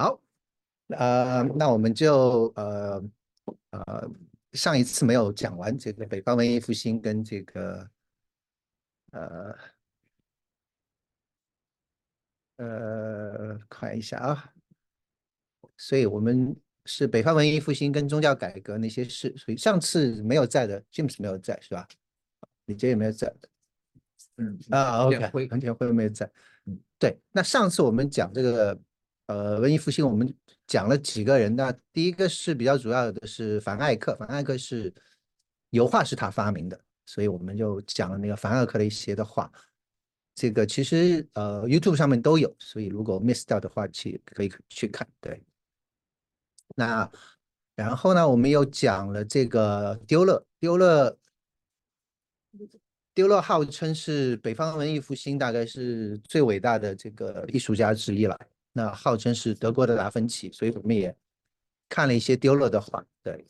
好，呃，那我们就呃呃上一次没有讲完这个北方文艺复兴跟这个呃呃看一下啊，所以我们是北方文艺复兴跟宗教改革那些事，所以上次没有在的，James 没有在是吧？李杰也没有在，嗯啊，OK，会文前会没有在，嗯，对，那上次我们讲这个。呃，文艺复兴我们讲了几个人，那第一个是比较主要的是凡艾克，凡艾克是油画是他发明的，所以我们就讲了那个凡艾克的一些的画。这个其实呃 YouTube 上面都有，所以如果 miss 掉的话，去可以去看。对，那然后呢，我们又讲了这个丢勒，丢勒，丢勒号称是北方文艺复兴大概是最伟大的这个艺术家之一了。那号称是德国的达芬奇，所以我们也看了一些丢了的画。对，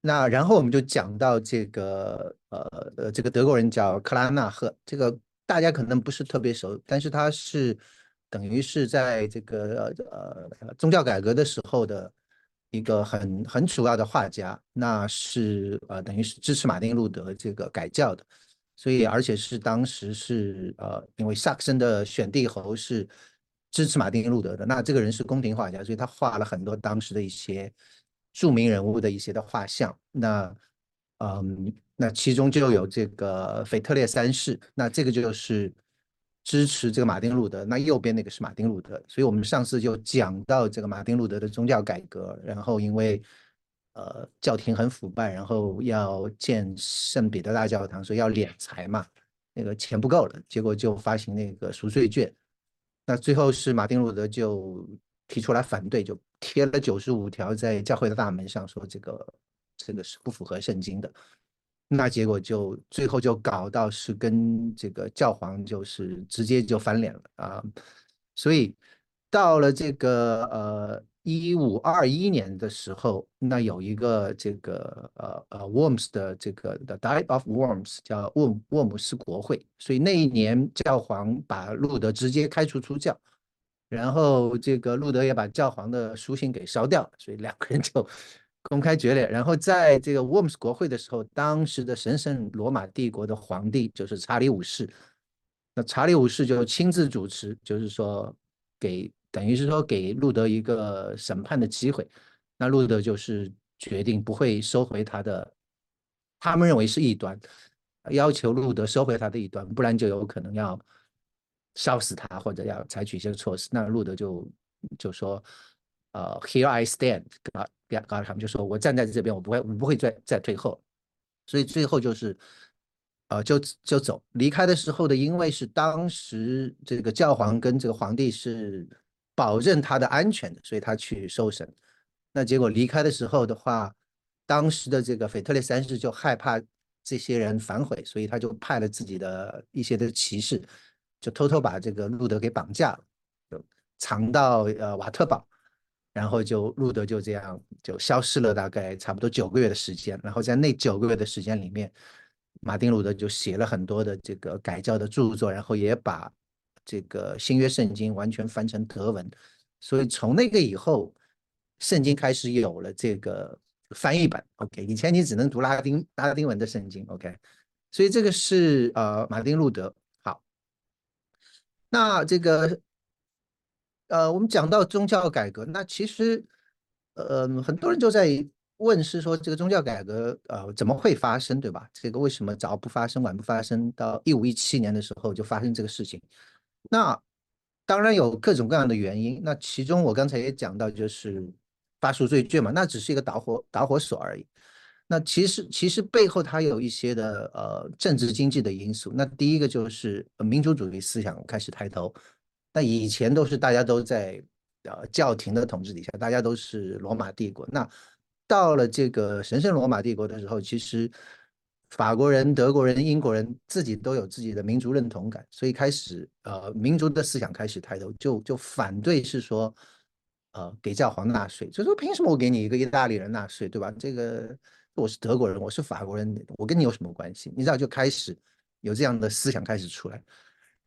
那然后我们就讲到这个呃呃，这个德国人叫克拉纳赫，这个大家可能不是特别熟，但是他是等于是在这个呃宗教改革的时候的一个很很主要的画家，那是呃等于是支持马丁路德这个改教的。所以，而且是当时是呃，因为萨克森的选帝侯是支持马丁路德的，那这个人是宫廷画家，所以他画了很多当时的一些著名人物的一些的画像。那嗯，那其中就有这个腓特烈三世，那这个就是支持这个马丁路德。那右边那个是马丁路德，所以我们上次就讲到这个马丁路德的宗教改革，然后因为。呃，教廷很腐败，然后要建圣彼得大教堂，所以要敛财嘛，那个钱不够了，结果就发行那个赎罪券。那最后是马丁路德就提出来反对，就贴了九十五条在教会的大门上，说这个这个是不符合圣经的。那结果就最后就搞到是跟这个教皇就是直接就翻脸了啊，所以到了这个呃。一五二一年的时候，那有一个这个呃呃 Worms 的这个 The Diet of Worms 叫沃沃姆斯国会，所以那一年教皇把路德直接开除出教，然后这个路德也把教皇的书信给烧掉，所以两个人就公开决裂。然后在这个 Worms 国会的时候，当时的神圣罗马帝国的皇帝就是查理五世，那查理五世就亲自主持，就是说给。等于是说给路德一个审判的机会，那路德就是决定不会收回他的，他们认为是异端，要求路德收回他的异端，不然就有可能要烧死他或者要采取一些措施。那路德就就说，呃，Here I stand，啊，告他们就说我站在这边，我不会，我不会再再退后。所以最后就是，呃，就就走离开的时候的，因为是当时这个教皇跟这个皇帝是。保证他的安全的，所以他去受审。那结果离开的时候的话，当时的这个腓特烈三世就害怕这些人反悔，所以他就派了自己的一些的骑士，就偷偷把这个路德给绑架了，就藏到呃瓦特堡，然后就路德就这样就消失了，大概差不多九个月的时间。然后在那九个月的时间里面，马丁路德就写了很多的这个改教的著作，然后也把。这个新约圣经完全翻成德文，所以从那个以后，圣经开始有了这个翻译版。OK，以前你只能读拉丁拉丁文的圣经。OK，所以这个是呃马丁路德。好，那这个呃我们讲到宗教改革，那其实呃很多人就在问是说这个宗教改革呃怎么会发生，对吧？这个为什么早不发生晚不发生，到一五一七年的时候就发生这个事情？那当然有各种各样的原因，那其中我刚才也讲到，就是发赎罪券嘛，那只是一个导火导火索而已。那其实其实背后它有一些的呃政治经济的因素。那第一个就是民主主义思想开始抬头。那以前都是大家都在呃教廷的统治底下，大家都是罗马帝国。那到了这个神圣罗马帝国的时候，其实。法国人、德国人、英国人自己都有自己的民族认同感，所以开始呃民族的思想开始抬头，就就反对是说，呃给教皇纳税，就说凭什么我给你一个意大利人纳税，对吧？这个我是德国人，我是法国人，我跟你有什么关系？你知道就开始有这样的思想开始出来，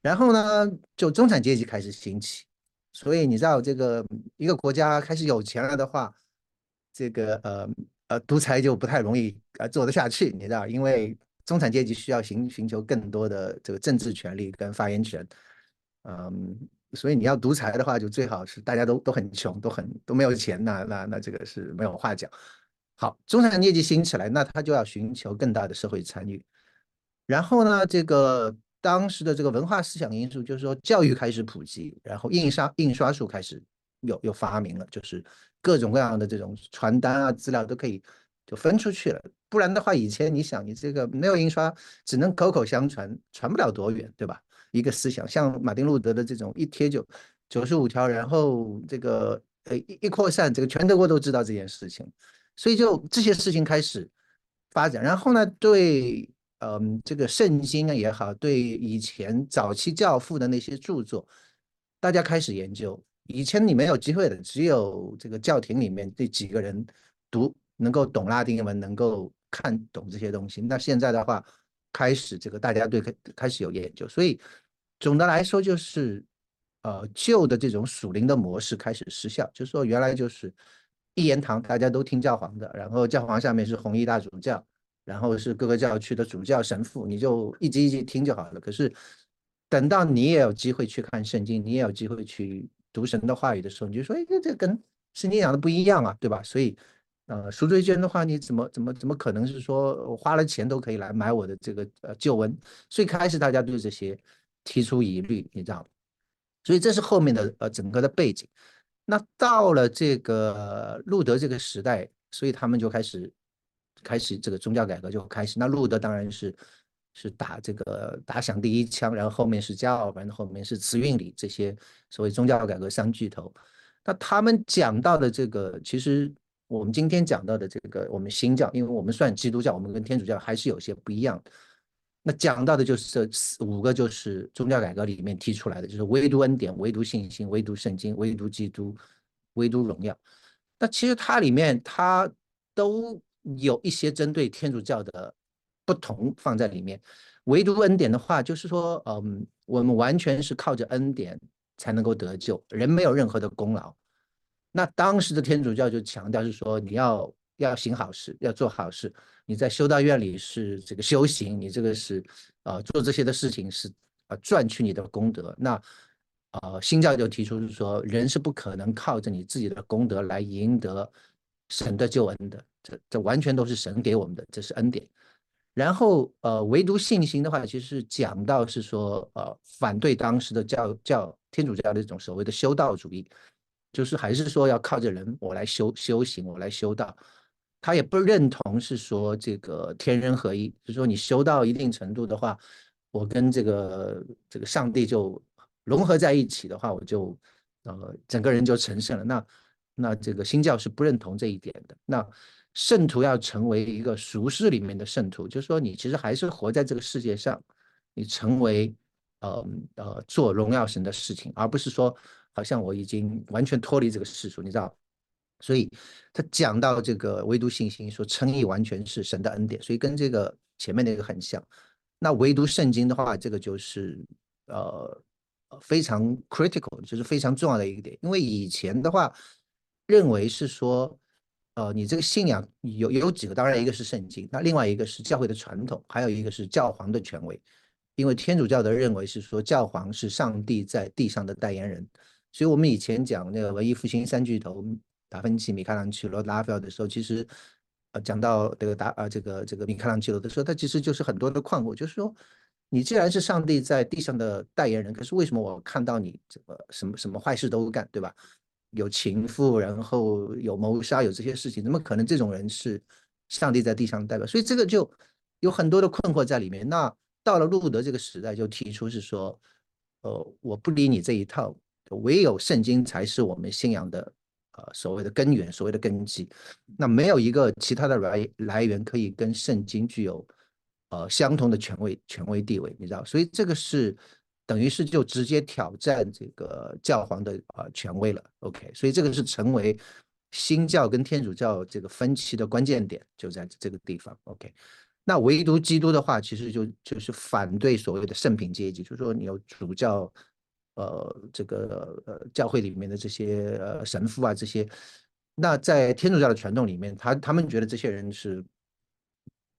然后呢，就中产阶级开始兴起，所以你知道这个一个国家开始有钱了的话，这个呃呃独裁就不太容易呃做得下去，你知道，因为中产阶级需要寻寻求更多的这个政治权利跟发言权，嗯，所以你要独裁的话，就最好是大家都都很穷，都很都没有钱，那那那这个是没有话讲。好，中产阶级兴起来，那他就要寻求更大的社会参与，然后呢，这个。当时的这个文化思想因素，就是说教育开始普及，然后印刷印刷术开始有有发明了，就是各种各样的这种传单啊资料都可以就分出去了。不然的话，以前你想你这个没有印刷，只能口口相传，传不了多远，对吧？一个思想像马丁路德的这种一贴就九十五条，然后这个呃一一扩散，这个全德国都知道这件事情，所以就这些事情开始发展，然后呢对。嗯，这个圣经啊也好，对以前早期教父的那些著作，大家开始研究。以前你没有机会的，只有这个教廷里面这几个人读，能够懂拉丁文，能够看懂这些东西。那现在的话，开始这个大家对开开始有研究，所以总的来说就是，呃，旧的这种属灵的模式开始失效，就是说原来就是一言堂，大家都听教皇的，然后教皇下面是红衣大主教。然后是各个教区的主教、神父，你就一级一级听就好了。可是等到你也有机会去看圣经，你也有机会去读神的话语的时候，你就说：“哎，这这跟圣经讲的不一样啊，对吧？”所以，呃，赎罪券的话，你怎么怎么怎么可能是说我花了钱都可以来买我的这个呃旧文？所以开始大家对这些提出疑虑，你知道所以这是后面的呃整个的背景。那到了这个路德这个时代，所以他们就开始。开始这个宗教改革就开始，那路德当然是是打这个打响第一枪，然后后面是加尔文，后面是慈运理这些所谓宗教改革三巨头。那他们讲到的这个，其实我们今天讲到的这个我们新教，因为我们算基督教，我们跟天主教还是有些不一样。那讲到的就是这五个，就是宗教改革里面提出来的，就是唯独恩典、唯独信心、唯独圣经、唯独基督、唯独荣耀。那其实它里面它都。有一些针对天主教的不同放在里面，唯独恩典的话，就是说，嗯，我们完全是靠着恩典才能够得救，人没有任何的功劳。那当时的天主教就强调是说，你要要行好事，要做好事。你在修道院里是这个修行，你这个是呃做这些的事情是啊赚取你的功德。那呃新教就提出是说，人是不可能靠着你自己的功德来赢得神的救恩的。这这完全都是神给我们的，这是恩典。然后呃，唯独信心的话，其实是讲到是说呃，反对当时的教教天主教的这种所谓的修道主义，就是还是说要靠着人我来修修行，我来修道。他也不认同是说这个天人合一，就是说你修到一定程度的话，我跟这个这个上帝就融合在一起的话，我就呃整个人就成圣了。那那这个新教是不认同这一点的。那圣徒要成为一个俗世里面的圣徒，就是说你其实还是活在这个世界上，你成为呃呃做荣耀神的事情，而不是说好像我已经完全脱离这个世俗，你知道？所以他讲到这个唯独信心，说称义完全是神的恩典，所以跟这个前面那个很像。那唯独圣经的话，这个就是呃非常 critical，就是非常重要的一个点，因为以前的话认为是说。呃，你这个信仰有有几个？当然，一个是圣经，那另外一个是教会的传统，还有一个是教皇的权威。因为天主教的认为是说教皇是上帝在地上的代言人，所以我们以前讲那个文艺复兴三巨头达芬奇、米开朗基罗、拉斐尔的时候，其实呃讲到这个达呃这个这个米开朗基罗的时候，他其实就是很多的困惑，就是说你既然是上帝在地上的代言人，可是为什么我看到你这个什么什么坏事都干，对吧？有情妇，然后有谋杀，有这些事情，怎么可能这种人是上帝在地上的代表？所以这个就有很多的困惑在里面。那到了路德这个时代，就提出是说，呃，我不理你这一套，唯有圣经才是我们信仰的呃所谓的根源，所谓的根基。那没有一个其他的来来源可以跟圣经具有呃相同的权威权威地位，你知道？所以这个是。等于是就直接挑战这个教皇的啊权威了，OK，所以这个是成为新教跟天主教这个分歧的关键点，就在这个地方，OK。那唯独基督的话，其实就就是反对所谓的圣品阶级，就是说你有主教，呃，这个呃教会里面的这些呃神父啊这些，那在天主教的传统里面，他他们觉得这些人是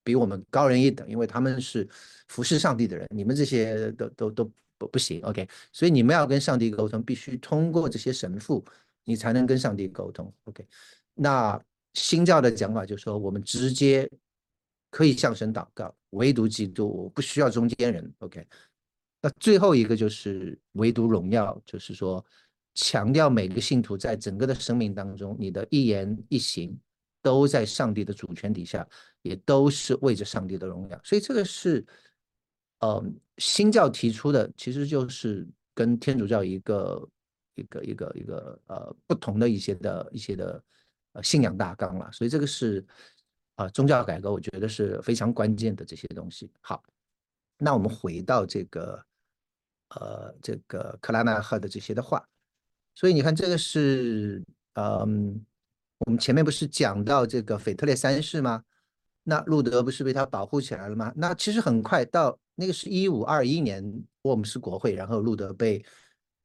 比我们高人一等，因为他们是服侍上帝的人，你们这些都都都不不行，OK，所以你们要跟上帝沟通，必须通过这些神父，你才能跟上帝沟通，OK，那新教的讲法就是说，我们直接。可以向神祷告，唯独基督，我不需要中间人。OK，那最后一个就是唯独荣耀，就是说强调每个信徒在整个的生命当中，你的一言一行都在上帝的主权底下，也都是为着上帝的荣耀。所以这个是，呃，新教提出的，其实就是跟天主教一个一个一个一个呃不同的一些的一些的呃信仰大纲了。所以这个是。啊，宗教改革我觉得是非常关键的这些东西。好，那我们回到这个，呃，这个克拉纳赫的这些的话，所以你看这个是，嗯，我们前面不是讲到这个腓特烈三世吗？那路德不是被他保护起来了吗？那其实很快到那个是一五二一年，沃姆斯国会，然后路德被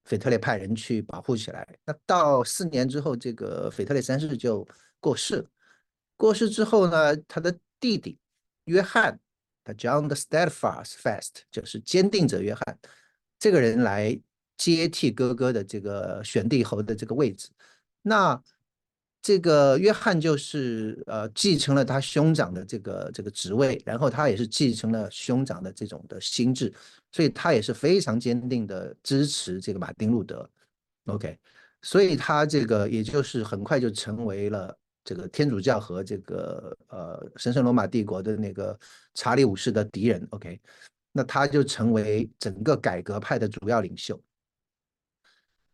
腓特烈派人去保护起来。那到四年之后，这个腓特烈三世就过世了。过世之后呢，他的弟弟约翰，他 John the Steadfast Fast，就是坚定者约翰，这个人来接替哥哥的这个选帝侯的这个位置。那这个约翰就是呃继承了他兄长的这个这个职位，然后他也是继承了兄长的这种的心智，所以他也是非常坚定的支持这个马丁路德。OK，所以他这个也就是很快就成为了。这个天主教和这个呃神圣罗马帝国的那个查理五世的敌人，OK，那他就成为整个改革派的主要领袖。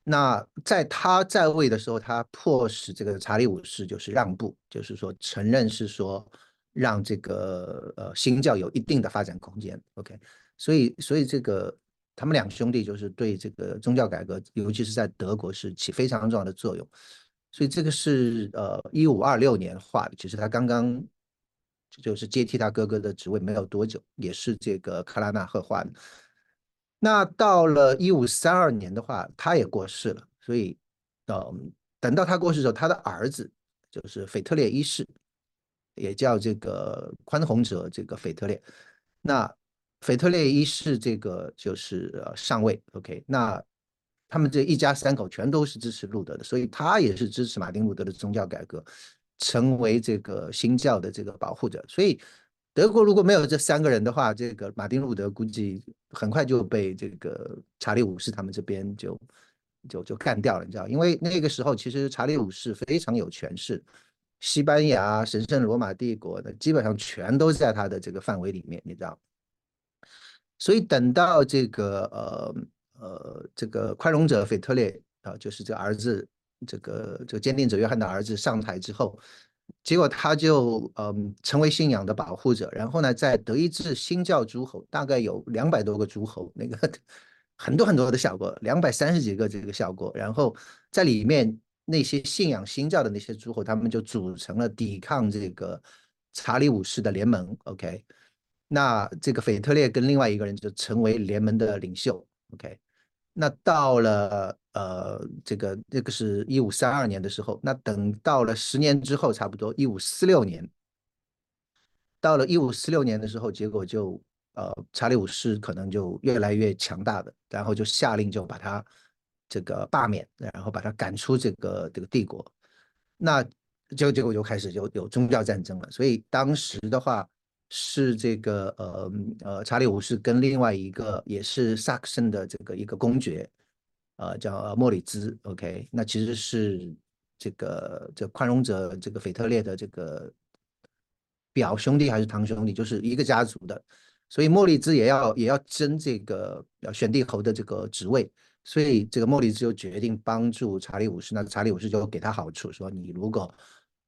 那在他在位的时候，他迫使这个查理五世就是让步，就是说承认是说让这个呃新教有一定的发展空间，OK，所以所以这个他们两兄弟就是对这个宗教改革，尤其是在德国是起非常重要的作用。所以这个是呃一五二六年画的，其实他刚刚就是接替他哥哥的职位没有多久，也是这个克拉纳赫画的。那到了一五三二年的话，他也过世了。所以呃等到他过世的时候，他的儿子就是腓特烈一世，也叫这个宽宏者这个腓特烈。那腓特烈一世这个就是上位，OK 那。他们这一家三口全都是支持路德的，所以他也是支持马丁路德的宗教改革，成为这个新教的这个保护者。所以德国如果没有这三个人的话，这个马丁路德估计很快就被这个查理五世他们这边就就就干掉了，你知道？因为那个时候其实查理五世非常有权势，西班牙、神圣罗马帝国的基本上全都在他的这个范围里面，你知道？所以等到这个呃。呃，这个宽容者腓特烈啊，就是这儿子，这个这个坚定者约翰的儿子上台之后，结果他就嗯成为信仰的保护者。然后呢，在德意志新教诸侯，大概有两百多个诸侯，那个很多很多的小国，两百三十几个这个小国。然后在里面那些信仰新教的那些诸侯，他们就组成了抵抗这个查理五世的联盟。OK，那这个腓特烈跟另外一个人就成为联盟的领袖。OK。那到了呃，这个这个是一五三二年的时候，那等到了十年之后，差不多一五四六年，到了一五四六年的时候，结果就呃，查理五世可能就越来越强大的，然后就下令就把他这个罢免，然后把他赶出这个这个帝国，那结结果就开始有有宗教战争了，所以当时的话。是这个呃呃，查理五世跟另外一个也是萨克森的这个一个公爵，呃，叫莫里兹。OK，那其实是这个这宽容者这个腓特烈的这个表兄弟还是堂兄弟，就是一个家族的。所以莫里兹也要也要争这个选帝侯的这个职位，所以这个莫里兹就决定帮助查理五世。那查理五世就给他好处，说你如果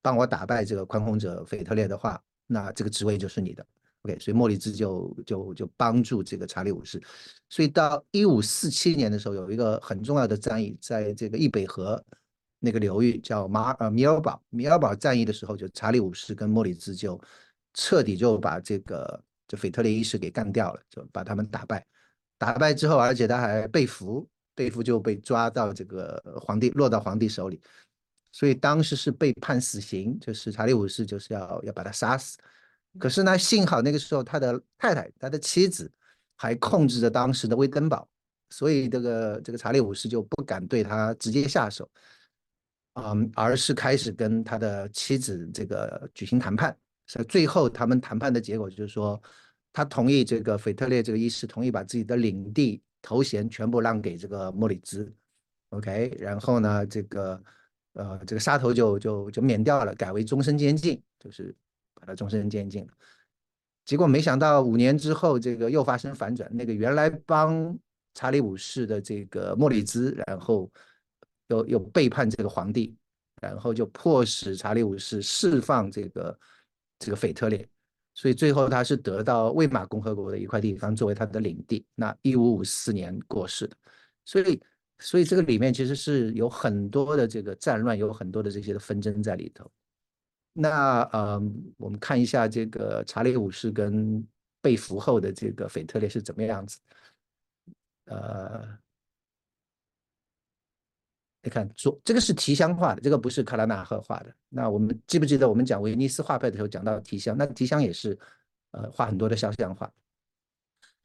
帮我打败这个宽宏者腓特烈的话。那这个职位就是你的，OK，所以莫里兹就就就帮助这个查理五世，所以到一五四七年的时候，有一个很重要的战役，在这个易北河那个流域叫马呃米尔堡，米尔堡战役的时候，就查理五世跟莫里兹就彻底就把这个就腓特烈一世给干掉了，就把他们打败。打败之后，而且他还被俘，被俘就被抓到这个皇帝落到皇帝手里，所以当时是被判死刑，就是查理五世就是要要把他杀死。可是呢，幸好那个时候他的太太，他的妻子还控制着当时的威登堡，所以这个这个查理五世就不敢对他直接下手，嗯，而是开始跟他的妻子这个举行谈判。所以最后他们谈判的结果就是说，他同意这个腓特烈这个医师同意把自己的领地头衔全部让给这个莫里兹，OK，然后呢，这个呃这个杀头就就就免掉了，改为终身监禁，就是把他终身监禁了。结果没想到五年之后，这个又发生反转，那个原来帮查理五世的这个莫里兹，然后又又背叛这个皇帝，然后就迫使查理五世释放这个。这个腓特烈，所以最后他是得到魏玛共和国的一块地方作为他的领地。那一五五四年过世的，所以所以这个里面其实是有很多的这个战乱，有很多的这些的纷争在里头。那呃，我们看一下这个查理五世跟被俘后的这个腓特烈是怎么样子，呃。你看，左这个是提香画的，这个不是克拉纳赫画的。那我们记不记得我们讲威尼斯画派的时候讲到提香？那提香也是，呃，画很多的肖像画。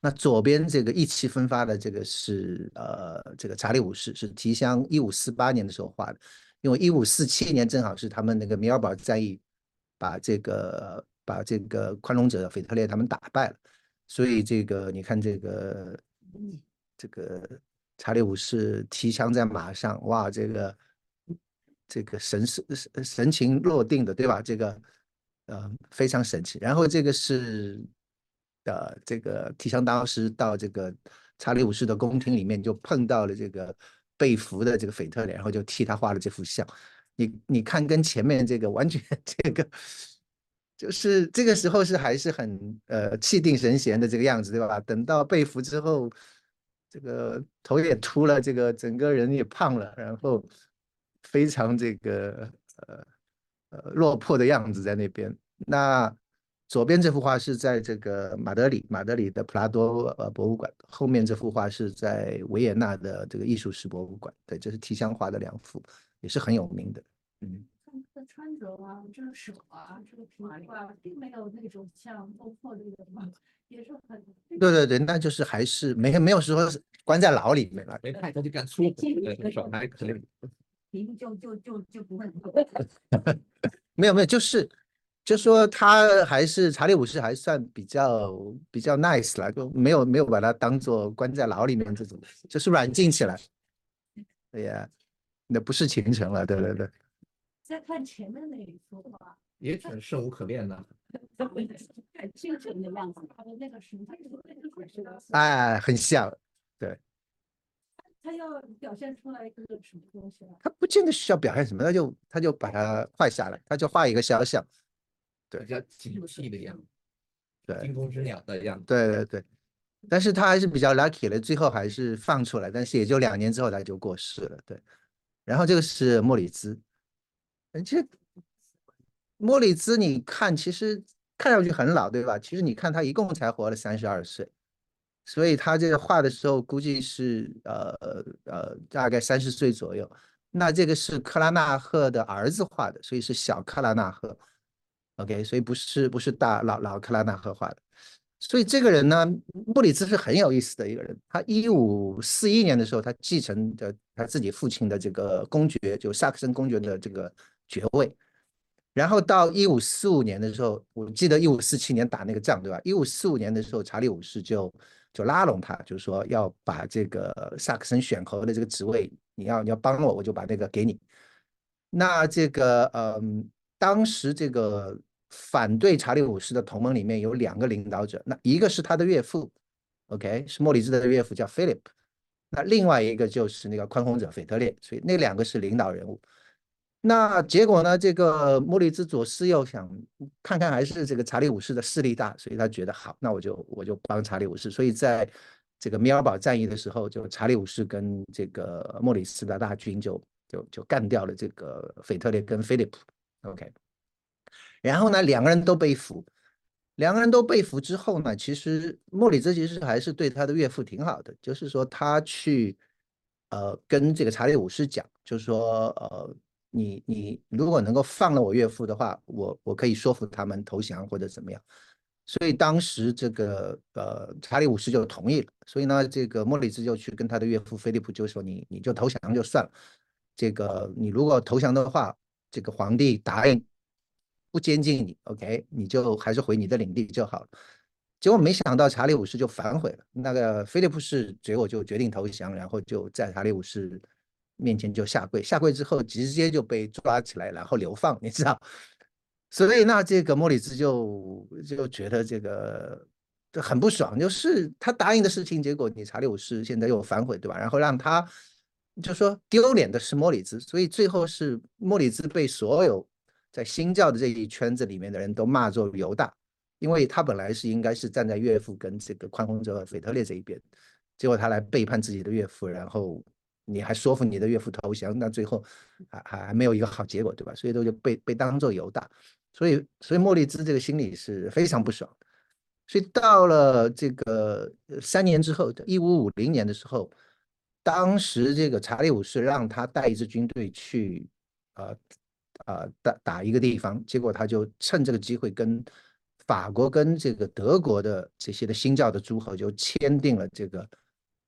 那左边这个意气风发的这个是呃，这个查理五世是提香一五四八年的时候画的，因为一五四七年正好是他们那个米尔堡战役，把这个把这个宽容者腓特烈他们打败了，所以这个你看这个这个。查理五世提枪在马上，哇，这个这个神神神情落定的，对吧？这个呃非常神奇。然后这个是呃这个提枪当时到这个查理五世的宫廷里面，就碰到了这个被俘的这个腓特烈，然后就替他画了这幅像。你你看，跟前面这个完全 这个就是这个时候是还是很呃气定神闲的这个样子，对吧？等到被俘之后。这个头也秃了，这个整个人也胖了，然后非常这个呃呃落魄的样子在那边。那左边这幅画是在这个马德里，马德里的普拉多呃博物馆。后面这幅画是在维也纳的这个艺术史博物馆。对，这是提香画的两幅，也是很有名的。嗯，的穿着啊，这个手啊，这个皮肤啊，并没有那种像落魄的人嘛。也是很 对对对，那就是还是没没有说关在牢里面了，没派他就干粗活，手还 可以，就就就就不会。没有没有，就是就说他还是查理五世还算比较比较 nice 了，就没有没有把他当做关在牢里面这种，就是软禁起来。哎呀，那不是秦城了，对对对。再看前面那一幅画。也挺生无可恋的，很清纯的样子。他的那个神态，哎，很像，对。他要表现出来一个什么东西了？他不见得需要表现什么，他就他就把它画下来，他就画一个肖像，对，比较警惕的样子，对，惊弓之鸟的样子。对对对，但是他还是比较 lucky 的，最后还是放出来，但是也就两年之后他就过世了，对。然后这个是莫里兹，其实。莫里兹，你看，其实看上去很老，对吧？其实你看他一共才活了三十二岁，所以他这个画的时候估计是呃呃大概三十岁左右。那这个是克拉纳赫的儿子画的，所以是小克拉纳赫。OK，所以不是不是大老老克拉纳赫画的。所以这个人呢，莫里兹是很有意思的一个人。他一五四一年的时候，他继承的他自己父亲的这个公爵，就萨克森公爵的这个爵位。然后到一五四五年的时候，我记得一五四七年打那个仗，对吧？一五四五年的时候，查理五世就就拉拢他，就是说要把这个萨克森选侯的这个职位，你要你要帮我，我就把那个给你。那这个嗯，当时这个反对查理五世的同盟里面有两个领导者，那一个是他的岳父，OK，是莫里兹的岳父叫 Philip，那另外一个就是那个宽宏者腓特烈，所以那两个是领导人物。那结果呢？这个莫里兹左思右想，看看还是这个查理五世的势力大，所以他觉得好，那我就我就帮查理五世。所以在这个米尔堡战役的时候，就查理五世跟这个莫里斯的大军就就就干掉了这个腓特烈跟菲利普。OK，然后呢，两个人都被俘。两个人都被俘之后呢，其实莫里兹其实还是对他的岳父挺好的，就是说他去呃跟这个查理五世讲，就是说呃你你如果能够放了我岳父的话，我我可以说服他们投降或者怎么样。所以当时这个呃查理五世就同意了，所以呢这个莫里兹就去跟他的岳父菲利普就说你你就投降就算了，这个你如果投降的话，这个皇帝答应。不监禁你，OK，你就还是回你的领地就好了。结果没想到查理五世就反悔了，那个菲利普是结果就决定投降，然后就在查理五世面前就下跪，下跪之后直接就被抓起来，然后流放，你知道？所以那这个莫里兹就就觉得这个很不爽，就是他答应的事情，结果你查理五世现在又反悔，对吧？然后让他就说丢脸的是莫里兹，所以最后是莫里兹被所有。在新教的这一圈子里面的人都骂作犹大，因为他本来是应该是站在岳父跟这个宽宏者腓特烈这一边，结果他来背叛自己的岳父，然后你还说服你的岳父投降，那最后还还还没有一个好结果，对吧？所以都就被被当做犹大，所以所以莫里兹这个心里是非常不爽。所以到了这个三年之后，一五五零年的时候，当时这个查理五世让他带一支军队去，呃。呃，打打一个地方，结果他就趁这个机会跟法国跟这个德国的这些的新教的诸侯就签订了这个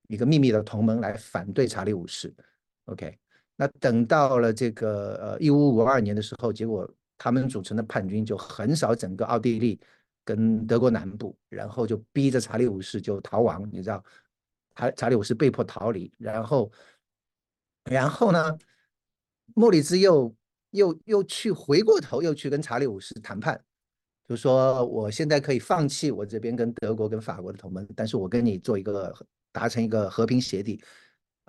一个秘密的同盟来反对查理五世。OK，那等到了这个呃一五五二年的时候，结果他们组成的叛军就横扫整个奥地利跟德国南部，然后就逼着查理五世就逃亡，你知道，查查理五世被迫逃离，然后然后呢，莫里兹又。又又去回过头，又去跟查理五世谈判，就说我现在可以放弃我这边跟德国跟法国的同盟，但是我跟你做一个达成一个和平协定，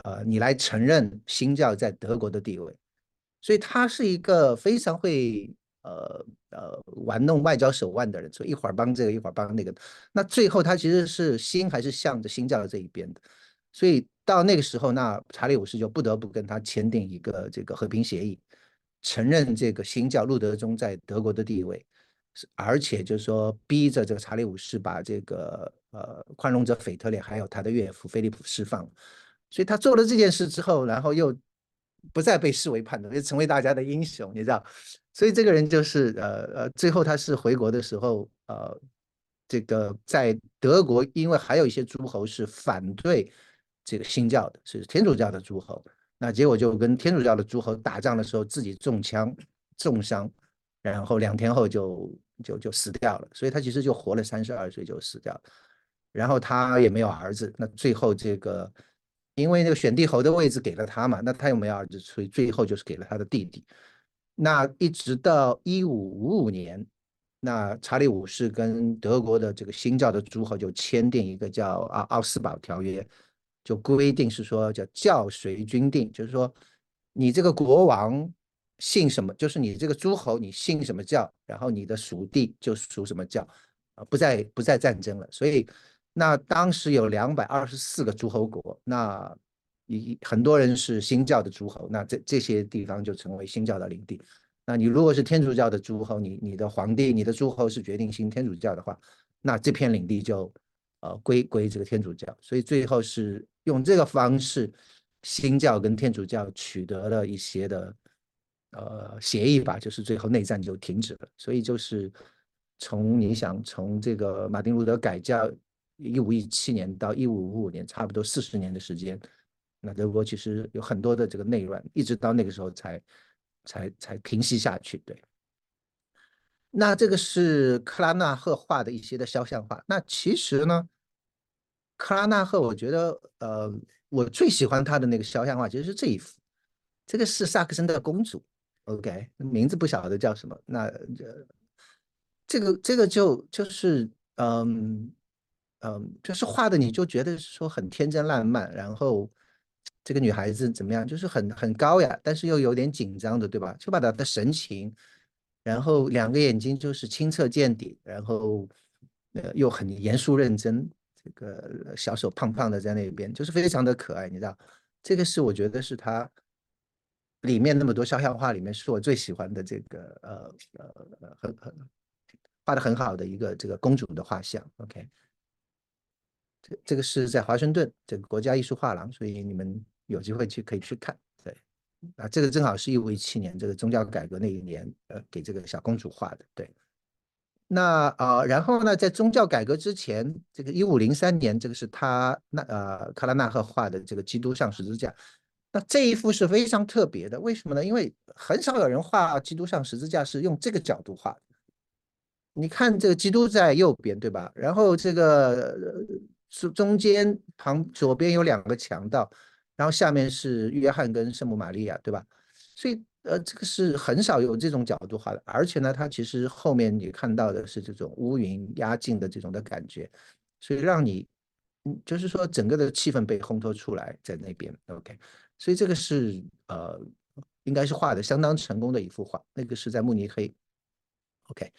呃，你来承认新教在德国的地位。所以他是一个非常会呃呃玩弄外交手腕的人，所以一会儿帮这个，一会儿帮那个。那最后他其实是心还是向着新教的这一边的。所以到那个时候，那查理五世就不得不跟他签订一个这个和平协议。承认这个新教路德宗在德国的地位，而且就是说逼着这个查理五世把这个呃宽容者腓特烈还有他的岳父菲利普释放，所以他做了这件事之后，然后又不再被视为叛徒，就成为大家的英雄，你知道？所以这个人就是呃呃，最后他是回国的时候，呃，这个在德国，因为还有一些诸侯是反对这个新教的，是天主教的诸侯。那结果就跟天主教的诸侯打仗的时候，自己中枪重伤，然后两天后就就就死掉了。所以他其实就活了三十二岁就死掉了。然后他也没有儿子。那最后这个，因为那个选帝侯的位置给了他嘛，那他又没有儿子，所以最后就是给了他的弟弟。那一直到一五五五年，那查理五世跟德国的这个新教的诸侯就签订一个叫啊奥斯堡条约。就规定是说叫教随君定，就是说你这个国王信什么，就是你这个诸侯你信什么教，然后你的属地就属什么教，啊，不再不再战争了。所以那当时有两百二十四个诸侯国，那一很多人是新教的诸侯，那这这些地方就成为新教的领地。那你如果是天主教的诸侯，你你的皇帝、你的诸侯是决定信天主教的话，那这片领地就呃归归这个天主教。所以最后是。用这个方式，新教跟天主教取得了一些的呃协议吧，就是最后内战就停止了。所以就是从你想从这个马丁路德改教一五一七年到一五五五年，差不多四十年的时间，那德国其实有很多的这个内乱，一直到那个时候才才才平息下去。对，那这个是克拉纳赫画的一些的肖像画。那其实呢？克拉纳赫，我觉得，呃，我最喜欢他的那个肖像画，其实是这一幅。这个是萨克森的公主，OK，名字不晓得叫什么。那这这个这个就就是，嗯嗯，就是画的，你就觉得说很天真烂漫，然后这个女孩子怎么样，就是很很高雅，但是又有点紧张的，对吧？就把她的神情，然后两个眼睛就是清澈见底，然后呃又很严肃认真。这个小手胖胖的在那边，就是非常的可爱，你知道，这个是我觉得是他里面那么多肖像画里面是我最喜欢的这个呃呃很很画的很好的一个这个公主的画像。OK，这个是在华盛顿这个国家艺术画廊，所以你们有机会去可以去看。对，啊，这个正好是一五一七年这个宗教改革那一年，呃，给这个小公主画的。对。那啊，然后呢，在宗教改革之前，这个一五零三年，这个是他那呃卡拉纳赫画的这个基督上十字架。那这一幅是非常特别的，为什么呢？因为很少有人画基督上十字架是用这个角度画的。你看这个基督在右边，对吧？然后这个是中间旁左边有两个强盗，然后下面是约翰跟圣母玛利亚，对吧？所以。呃，这个是很少有这种角度画的，而且呢，它其实后面你看到的是这种乌云压境的这种的感觉，所以让你，嗯，就是说整个的气氛被烘托出来在那边，OK，所以这个是呃，应该是画的相当成功的一幅画，那个是在慕尼黑，OK，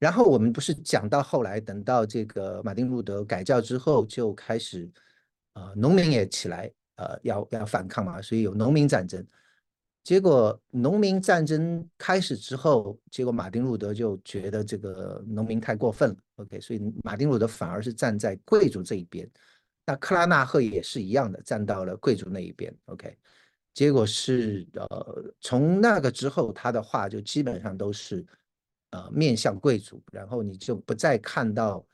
然后我们不是讲到后来，等到这个马丁路德改教之后，就开始，呃，农民也起来，呃，要要反抗嘛，所以有农民战争。结果农民战争开始之后，结果马丁路德就觉得这个农民太过分了，OK，所以马丁路德反而是站在贵族这一边。那克拉纳赫也是一样的，站到了贵族那一边，OK。结果是呃，从那个之后，他的话就基本上都是呃面向贵族，然后你就不再看到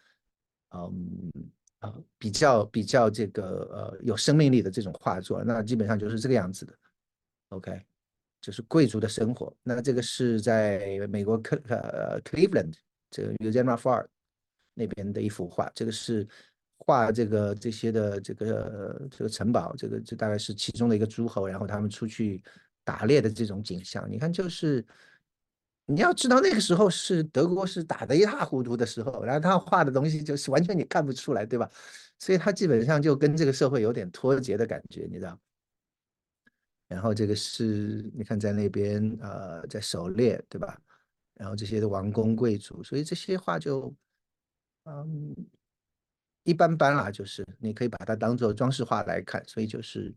嗯啊比较比较这个呃有生命力的这种画作，那基本上就是这个样子的，OK。就是贵族的生活。那这个是在美国克呃 Cleveland 这个 Museum of Art 那边的一幅画。这个是画这个这些的这个这个城堡，这个这大概是其中的一个诸侯，然后他们出去打猎的这种景象。你看，就是你要知道那个时候是德国是打得一塌糊涂的时候，然后他画的东西就是完全你看不出来，对吧？所以他基本上就跟这个社会有点脱节的感觉，你知道。然后这个是你看在那边呃在狩猎对吧？然后这些的王公贵族，所以这些画就嗯一般般啦，就是你可以把它当做装饰画来看。所以就是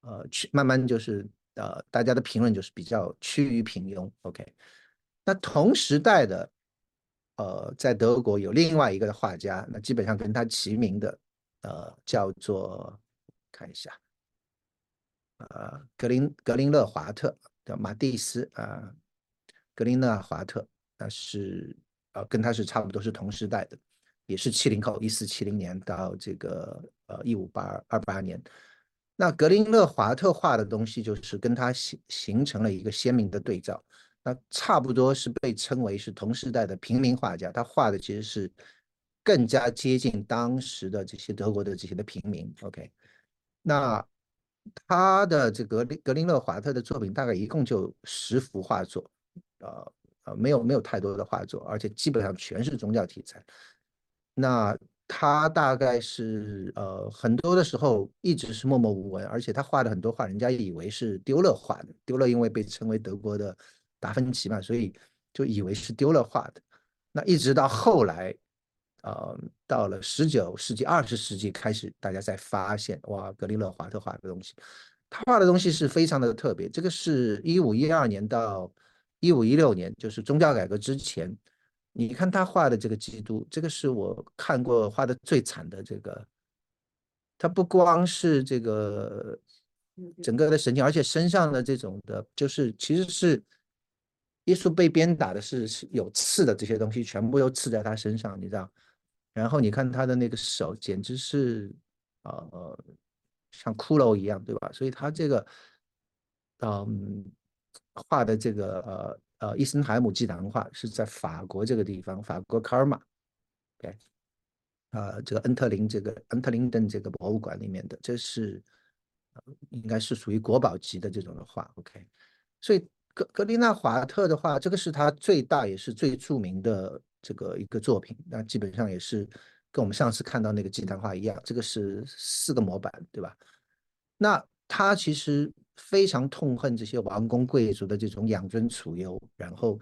呃去慢慢就是呃大家的评论就是比较趋于平庸。OK，那同时代的呃在德国有另外一个画家，那基本上跟他齐名的呃叫做看一下。呃，格林格林勒华特叫马蒂斯啊，格林勒华特，那是呃跟他是差不多是同时代的，也是七零后，一四七零年到这个呃一五八二八年。那格林勒华特画的东西就是跟他形形成了一个鲜明的对照，那差不多是被称为是同时代的平民画家，他画的其实是更加接近当时的这些德国的这些的平民。OK，那。他的这个格林勒华特的作品大概一共就十幅画作，呃呃，没有没有太多的画作，而且基本上全是宗教题材。那他大概是呃很多的时候一直是默默无闻，而且他画的很多画，人家以为是丢勒画的。丢勒因为被称为德国的达芬奇嘛，所以就以为是丢了画的。那一直到后来。呃，到了十九世纪、二十世纪开始，大家才发现，哇，格林勒华特画的东西，他画的东西是非常的特别。这个是一五一二年到一五一六年，就是宗教改革之前。你看他画的这个基督，这个是我看过画的最惨的这个。他不光是这个整个的神经，而且身上的这种的，就是其实是。耶稣被鞭打的是是有刺的，这些东西全部都刺在他身上，你知道？然后你看他的那个手，简直是呃像骷髅一样，对吧？所以他这个嗯画的这个呃呃伊森海姆祭坛画是在法国这个地方，法国卡尔玛，对，啊这个恩特林这个恩特林顿这个博物馆里面的，这是应该是属于国宝级的这种的画，OK，所以。格格林纳华特的话，这个是他最大也是最著名的这个一个作品。那基本上也是跟我们上次看到那个祭坛画一样，这个是四个模板，对吧？那他其实非常痛恨这些王公贵族的这种养尊处优，然后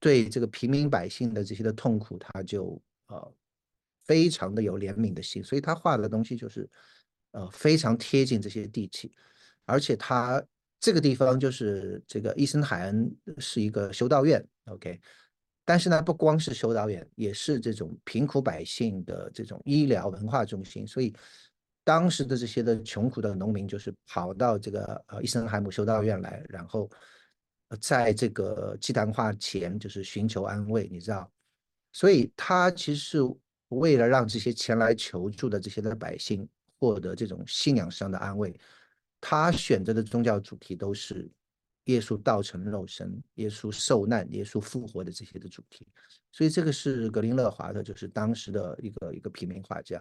对这个平民百姓的这些的痛苦，他就呃非常的有怜悯的心，所以他画的东西就是呃非常贴近这些地气，而且他。这个地方就是这个伊森海恩是一个修道院，OK，但是呢，不光是修道院，也是这种贫苦百姓的这种医疗文化中心。所以当时的这些的穷苦的农民，就是跑到这个呃伊森海姆修道院来，然后在这个祭坛画前就是寻求安慰，你知道。所以他其实是为了让这些前来求助的这些的百姓获得这种信仰上的安慰，他选择的宗教主题都是耶稣道成肉身、耶稣受难、耶稣复活的这些的主题。所以这个是格林勒华的，就是当时的一个一个平民画家。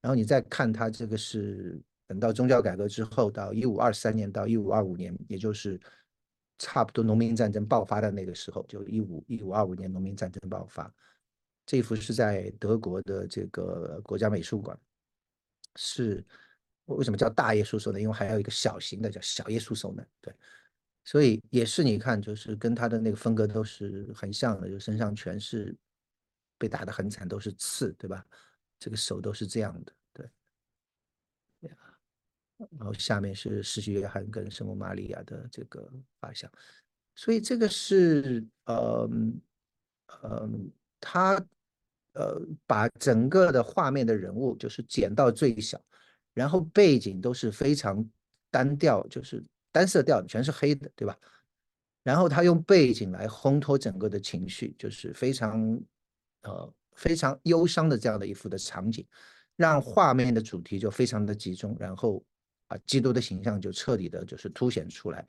然后你再看他这个是等到宗教改革之后，到一五二三年到一五二五年，也就是差不多农民战争爆发的那个时候，就一五一五二五年农民战争爆发。这幅是在德国的这个国家美术馆，是为什么叫大耶稣手呢？因为还有一个小型的叫小耶稣手呢，对，所以也是你看，就是跟他的那个风格都是很像的，就身上全是被打得很惨，都是刺，对吧？这个手都是这样的，对，然后下面是世袭约翰跟圣母玛利亚的这个画像，所以这个是呃嗯。他呃把整个的画面的人物就是剪到最小，然后背景都是非常单调，就是单色调，全是黑的，对吧？然后他用背景来烘托整个的情绪，就是非常呃非常忧伤的这样的一幅的场景，让画面的主题就非常的集中，然后啊基督的形象就彻底的就是凸显出来，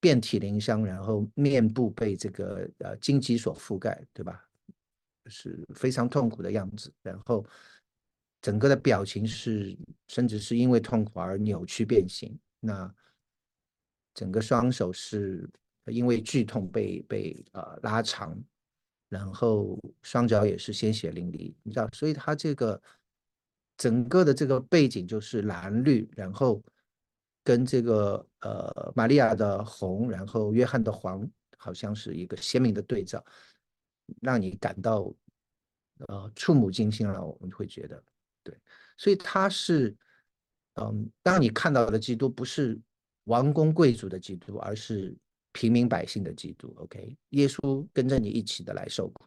遍体鳞伤，然后面部被这个呃荆棘所覆盖，对吧？是非常痛苦的样子，然后整个的表情是，甚至是因为痛苦而扭曲变形。那整个双手是因为剧痛被被呃拉长，然后双脚也是鲜血淋漓，你知道，所以他这个整个的这个背景就是蓝绿，然后跟这个呃玛利亚的红，然后约翰的黄，好像是一个鲜明的对照。让你感到呃触目惊心了，我们会觉得对，所以他是嗯，当你看到的基督不是王公贵族的基督，而是平民百姓的基督。OK，耶稣跟着你一起的来受苦，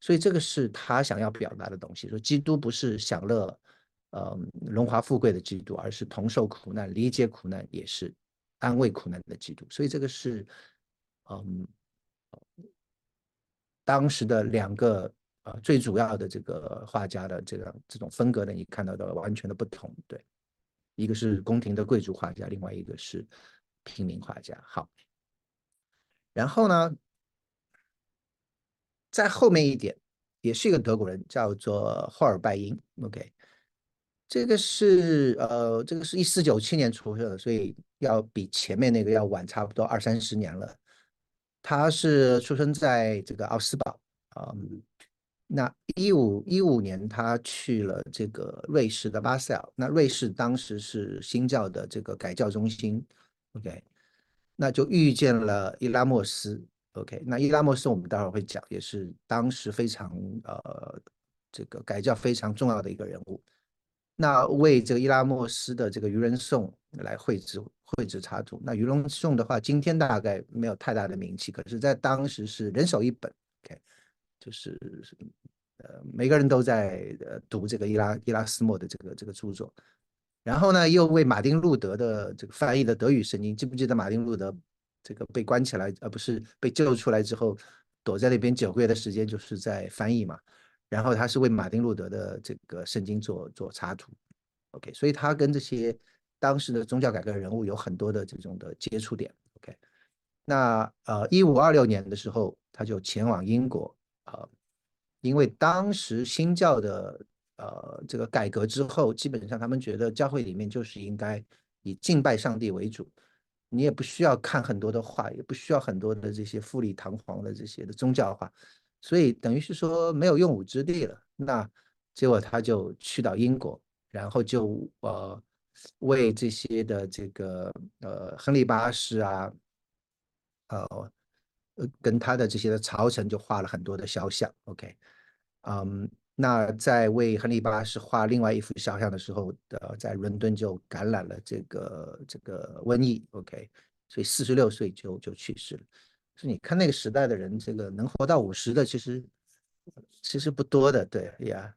所以这个是他想要表达的东西。说基督不是享乐呃荣华富贵的基督，而是同受苦难、理解苦难，也是安慰苦难的基督。所以这个是嗯。当时的两个呃最主要的这个画家的这个这种风格呢，你看到的完全的不同，对，一个是宫廷的贵族画家，另外一个是平民画家。好，然后呢，在后面一点，也是一个德国人，叫做霍尔拜因。OK，这个是呃，这个是一四九七年出生的，所以要比前面那个要晚差不多二三十年了。他是出生在这个奥斯堡啊，那一五一五年他去了这个瑞士的巴塞尔，那瑞士当时是新教的这个改教中心，OK，那就遇见了伊拉莫斯，OK，那伊拉莫斯我们待会儿会讲，也是当时非常呃这个改教非常重要的一个人物。那为这个伊拉莫斯的这个愚人颂来绘制绘制插图。那愚人颂的话，今天大概没有太大的名气，可是，在当时是人手一本。OK，就是呃，每个人都在呃读这个伊拉伊拉斯莫的这个这个著作。然后呢，又为马丁路德的这个翻译的德语圣经。记不记得马丁路德这个被关起来，而不是被救出来之后，躲在那边九个月的时间，就是在翻译嘛。然后他是为马丁路德的这个圣经做做插图，OK，所以他跟这些当时的宗教改革人物有很多的这种的接触点，OK。那呃，一五二六年的时候，他就前往英国啊，因为当时新教的呃这个改革之后，基本上他们觉得教会里面就是应该以敬拜上帝为主，你也不需要看很多的画，也不需要很多的这些富丽堂皇的这些的宗教画。所以等于是说没有用武之地了，那结果他就去到英国，然后就呃为这些的这个呃亨利八世啊，呃呃跟他的这些的朝臣就画了很多的肖像，OK，嗯，那在为亨利八世画另外一幅肖像的时候，呃，在伦敦就感染了这个这个瘟疫，OK，所以四十六岁就就去世了。所以你看那个时代的人，这个能活到五十的，其实其实不多的，对呀。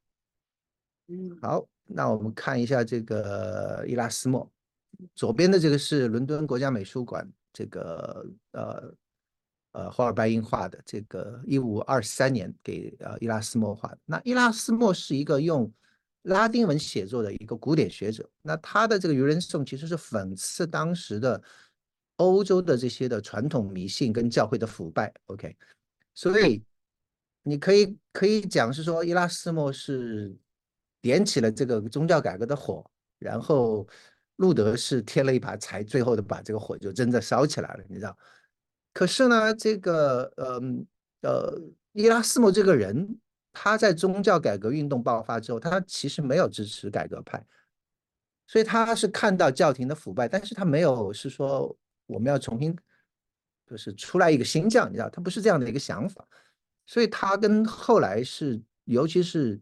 嗯，好，那我们看一下这个伊拉斯莫，左边的这个是伦敦国家美术馆这个呃呃霍尔拜因画的，这个一五二三年给呃伊拉斯莫画的。那伊拉斯莫是一个用拉丁文写作的一个古典学者，那他的这个愚人颂其实是讽刺当时的欧洲的这些的传统迷信跟教会的腐败。OK，所以你可以可以讲是说伊拉斯莫是。点起了这个宗教改革的火，然后路德是添了一把柴，最后的把这个火就真的烧起来了，你知道？可是呢，这个呃呃，伊拉斯莫这个人，他在宗教改革运动爆发之后，他其实没有支持改革派，所以他是看到教廷的腐败，但是他没有是说我们要重新就是出来一个新教，你知道？他不是这样的一个想法，所以他跟后来是，尤其是。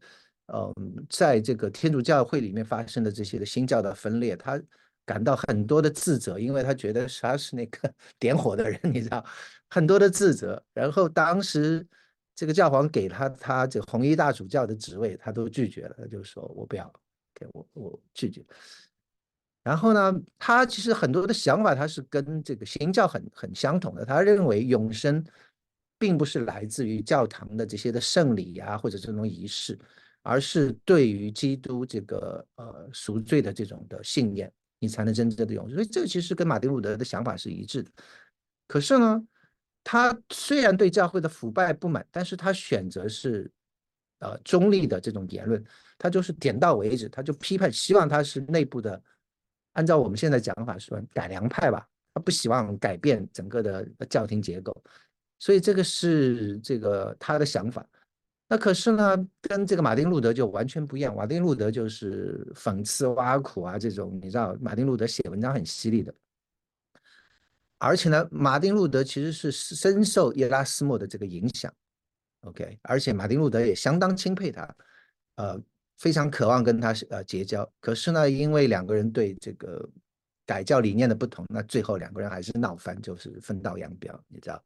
嗯，在这个天主教会里面发生的这些个新教的分裂，他感到很多的自责，因为他觉得他是那个 点火的人，你知道，很多的自责。然后当时这个教皇给他他这红衣大主教的职位，他都拒绝了，他就说我不要，给我我拒绝。然后呢，他其实很多的想法，他是跟这个新教很很相同的。他认为永生并不是来自于教堂的这些的圣礼呀，或者这种仪式。而是对于基督这个呃赎罪的这种的信念，你才能真正的永生。所以这个其实跟马丁路德的想法是一致的。可是呢，他虽然对教会的腐败不满，但是他选择是呃中立的这种言论，他就是点到为止，他就批判，希望他是内部的，按照我们现在讲法说改良派吧，他不希望改变整个的教廷结构。所以这个是这个他的想法。那可是呢，跟这个马丁路德就完全不一样。马丁路德就是讽刺挖苦啊，这种你知道，马丁路德写文章很犀利的。而且呢，马丁路德其实是深受伊拉斯莫的这个影响，OK。而且马丁路德也相当钦佩他，呃，非常渴望跟他呃结交。可是呢，因为两个人对这个改教理念的不同，那最后两个人还是闹翻，就是分道扬镳，你知道。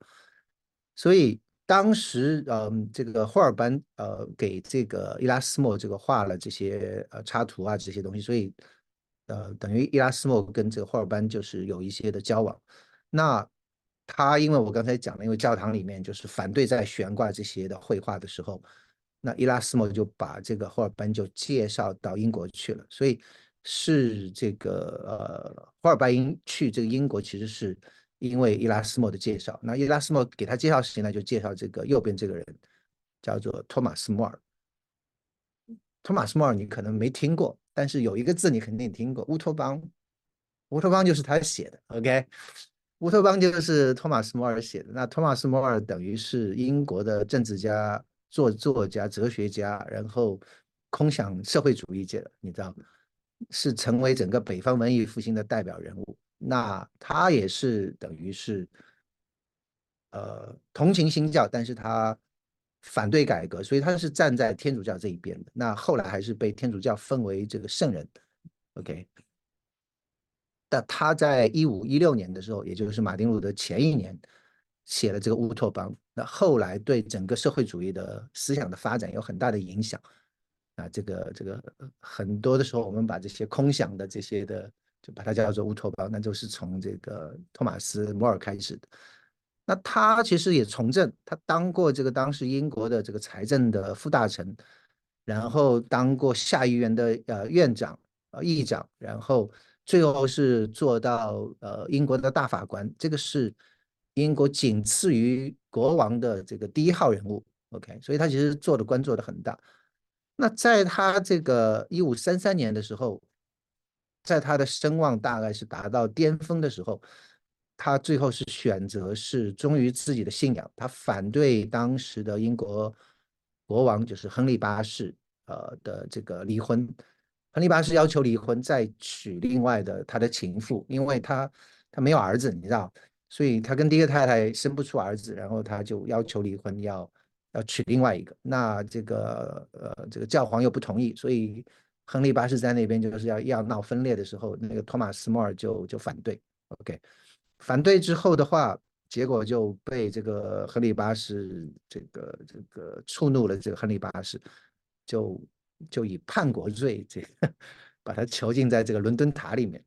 所以。当时，嗯，这个霍尔班，呃，给这个伊拉斯莫这个画了这些呃插图啊，这些东西，所以，呃，等于伊拉斯莫跟这个霍尔班就是有一些的交往。那他因为我刚才讲了，因为教堂里面就是反对在悬挂这些的绘画的时候，那伊拉斯莫就把这个霍尔班就介绍到英国去了。所以是这个呃，霍尔班英去这个英国其实是。因为伊拉斯莫的介绍，那伊拉斯莫给他介绍时呢，就介绍这个右边这个人，叫做托马斯·莫尔。托马斯·莫尔你可能没听过，但是有一个字你肯定听过，乌托邦。乌托邦就是他写的，OK？乌托邦就是托马斯·莫尔写的。那托马斯·莫尔等于是英国的政治家、作作家、哲学家，然后空想社会主义界的，你知道，是成为整个北方文艺复兴的代表人物。那他也是等于是，呃，同情新教，但是他反对改革，所以他是站在天主教这一边的。那后来还是被天主教封为这个圣人，OK。但他在一五一六年的时候，也就是马丁路德前一年写了这个乌托邦，那后来对整个社会主义的思想的发展有很大的影响。啊，这个这个很多的时候，我们把这些空想的这些的。把它叫做乌托邦，那就是从这个托马斯·摩尔开始的。那他其实也从政，他当过这个当时英国的这个财政的副大臣，然后当过下议院的呃院长、呃议长，然后最后是做到呃英国的大法官。这个是英国仅次于国王的这个第一号人物。OK，所以他其实做的官做的很大。那在他这个一五三三年的时候。在他的声望大概是达到巅峰的时候，他最后是选择是忠于自己的信仰，他反对当时的英国国王就是亨利八世呃的这个离婚。亨利八世要求离婚，再娶另外的他的情妇，因为他他没有儿子，你知道，所以他跟第一个太太生不出儿子，然后他就要求离婚，要要娶另外一个。那这个呃这个教皇又不同意，所以。亨利八世在那边就是要要闹分裂的时候，那个托马斯·莫尔就就反对。OK，反对之后的话，结果就被这个亨利八世这个这个触怒了，这个亨利八世就就以叛国罪这个把他囚禁在这个伦敦塔里面。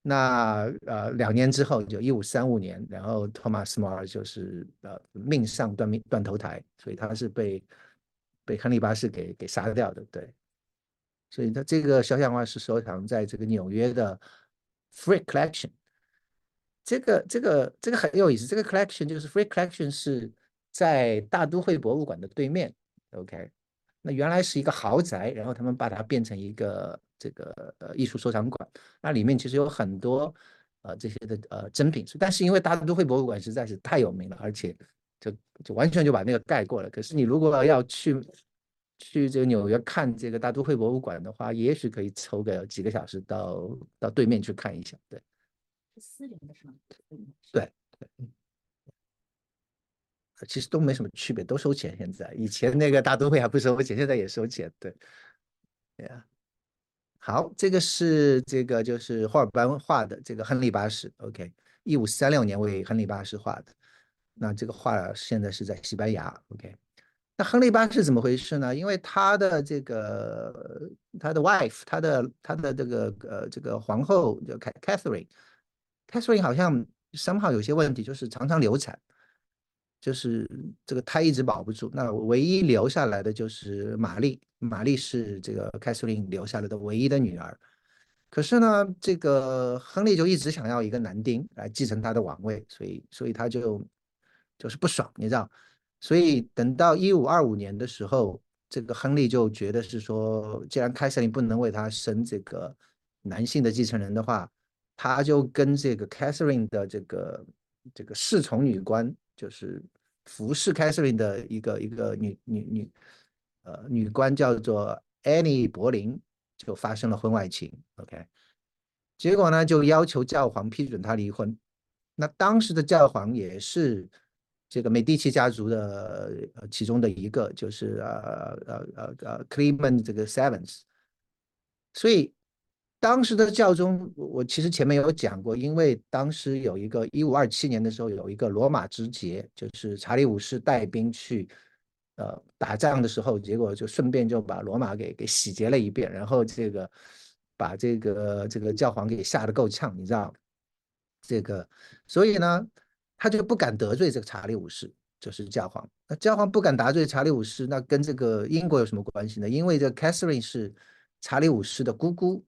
那呃两年之后，就一五三五年，然后托马斯摩尔就是呃命丧断命断头台，所以他是被被亨利八世给给杀掉的，对。所以他这个肖像画是收藏在这个纽约的 Free Collection。这个这个这个很有意思，这个 collection 就是 Free Collection 是在大都会博物馆的对面，OK。那原来是一个豪宅，然后他们把它变成一个这个呃艺术收藏馆。那里面其实有很多呃这些的呃珍品，但是因为大都会博物馆实在是太有名了，而且就就完全就把那个盖过了。可是你如果要去去这个纽约看这个大都会博物馆的话，也许可以抽个几个小时到到对面去看一下，对。是私人的是吗？对对，其实都没什么区别，都收钱。现在以前那个大都会还不收钱，现在也收钱。对，对呀。好，这个是这个就是霍尔班画的这个亨利八世，OK，一五三六年为亨利八世画的。那这个画现在是在西班牙，OK。那亨利八世怎么回事呢？因为他的这个他的 wife，他的他的这个呃这个皇后叫凯 Catherine。Catherine 好像三号有些问题，就是常常流产，就是这个胎一直保不住。那唯一留下来的就是玛丽，玛丽是这个 Catherine 留下来的唯一的女儿。可是呢，这个亨利就一直想要一个男丁来继承他的王位，所以所以他就就是不爽，你知道？所以等到一五二五年的时候，这个亨利就觉得是说，既然凯瑟琳不能为他生这个男性的继承人的话。他就跟这个 Catherine 的这个这个侍从女官，就是服侍 Catherine 的一个一个女女女呃女官叫做 Annie 柏林，就发生了婚外情。OK，结果呢就要求教皇批准他离婚。那当时的教皇也是这个美第奇家族的呃其中的一个，就是呃呃呃呃 Clement 这个 Seventh，所以。当时的教宗，我其实前面有讲过，因为当时有一个一五二七年的时候，有一个罗马之劫，就是查理五世带兵去，呃，打仗的时候，结果就顺便就把罗马给给洗劫了一遍，然后这个把这个这个教皇给吓得够呛，你知道？这个，所以呢，他就不敢得罪这个查理五世，就是教皇。那教皇不敢得罪查理五世，那跟这个英国有什么关系呢？因为这 Catherine 是查理五世的姑姑。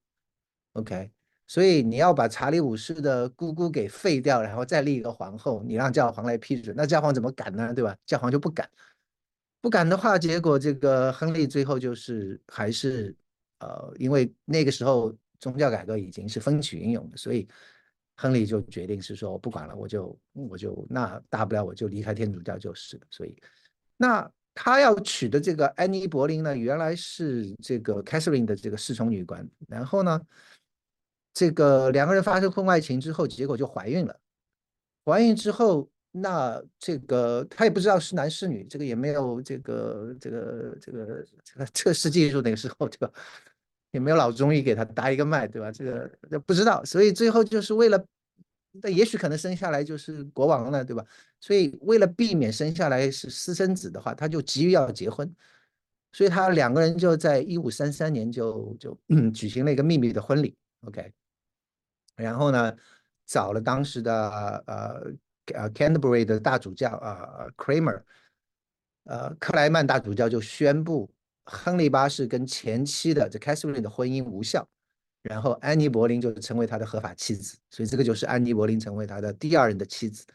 OK，所以你要把查理五世的姑姑给废掉，然后再立一个皇后，你让教皇来批准，那教皇怎么敢呢？对吧？教皇就不敢，不敢的话，结果这个亨利最后就是还是呃，因为那个时候宗教改革已经是风起云涌的，所以亨利就决定是说我不管了，我就我就那大不了我就离开天主教就是。所以那他要娶的这个安妮·柏林呢，原来是这个 Catherine 的这个侍从女官，然后呢。这个两个人发生婚外情之后，结果就怀孕了。怀孕之后，那这个他也不知道是男是女，这个也没有这个这个这个这个测试技术，那个时候对吧？也没有老中医给他搭一个脉，对吧？这个不知道，所以最后就是为了，那也许可能生下来就是国王了，对吧？所以为了避免生下来是私生子的话，他就急于要结婚，所以他两个人就在一五三三年就就举行了一个秘密的婚礼。OK。然后呢，找了当时的呃呃 Canterbury 的大主教啊 Kramer，呃克莱曼大主教就宣布亨利八世跟前妻的这 Catherine 的婚姻无效，然后安妮柏林就成为他的合法妻子，所以这个就是安妮柏林成为他的第二任的妻子。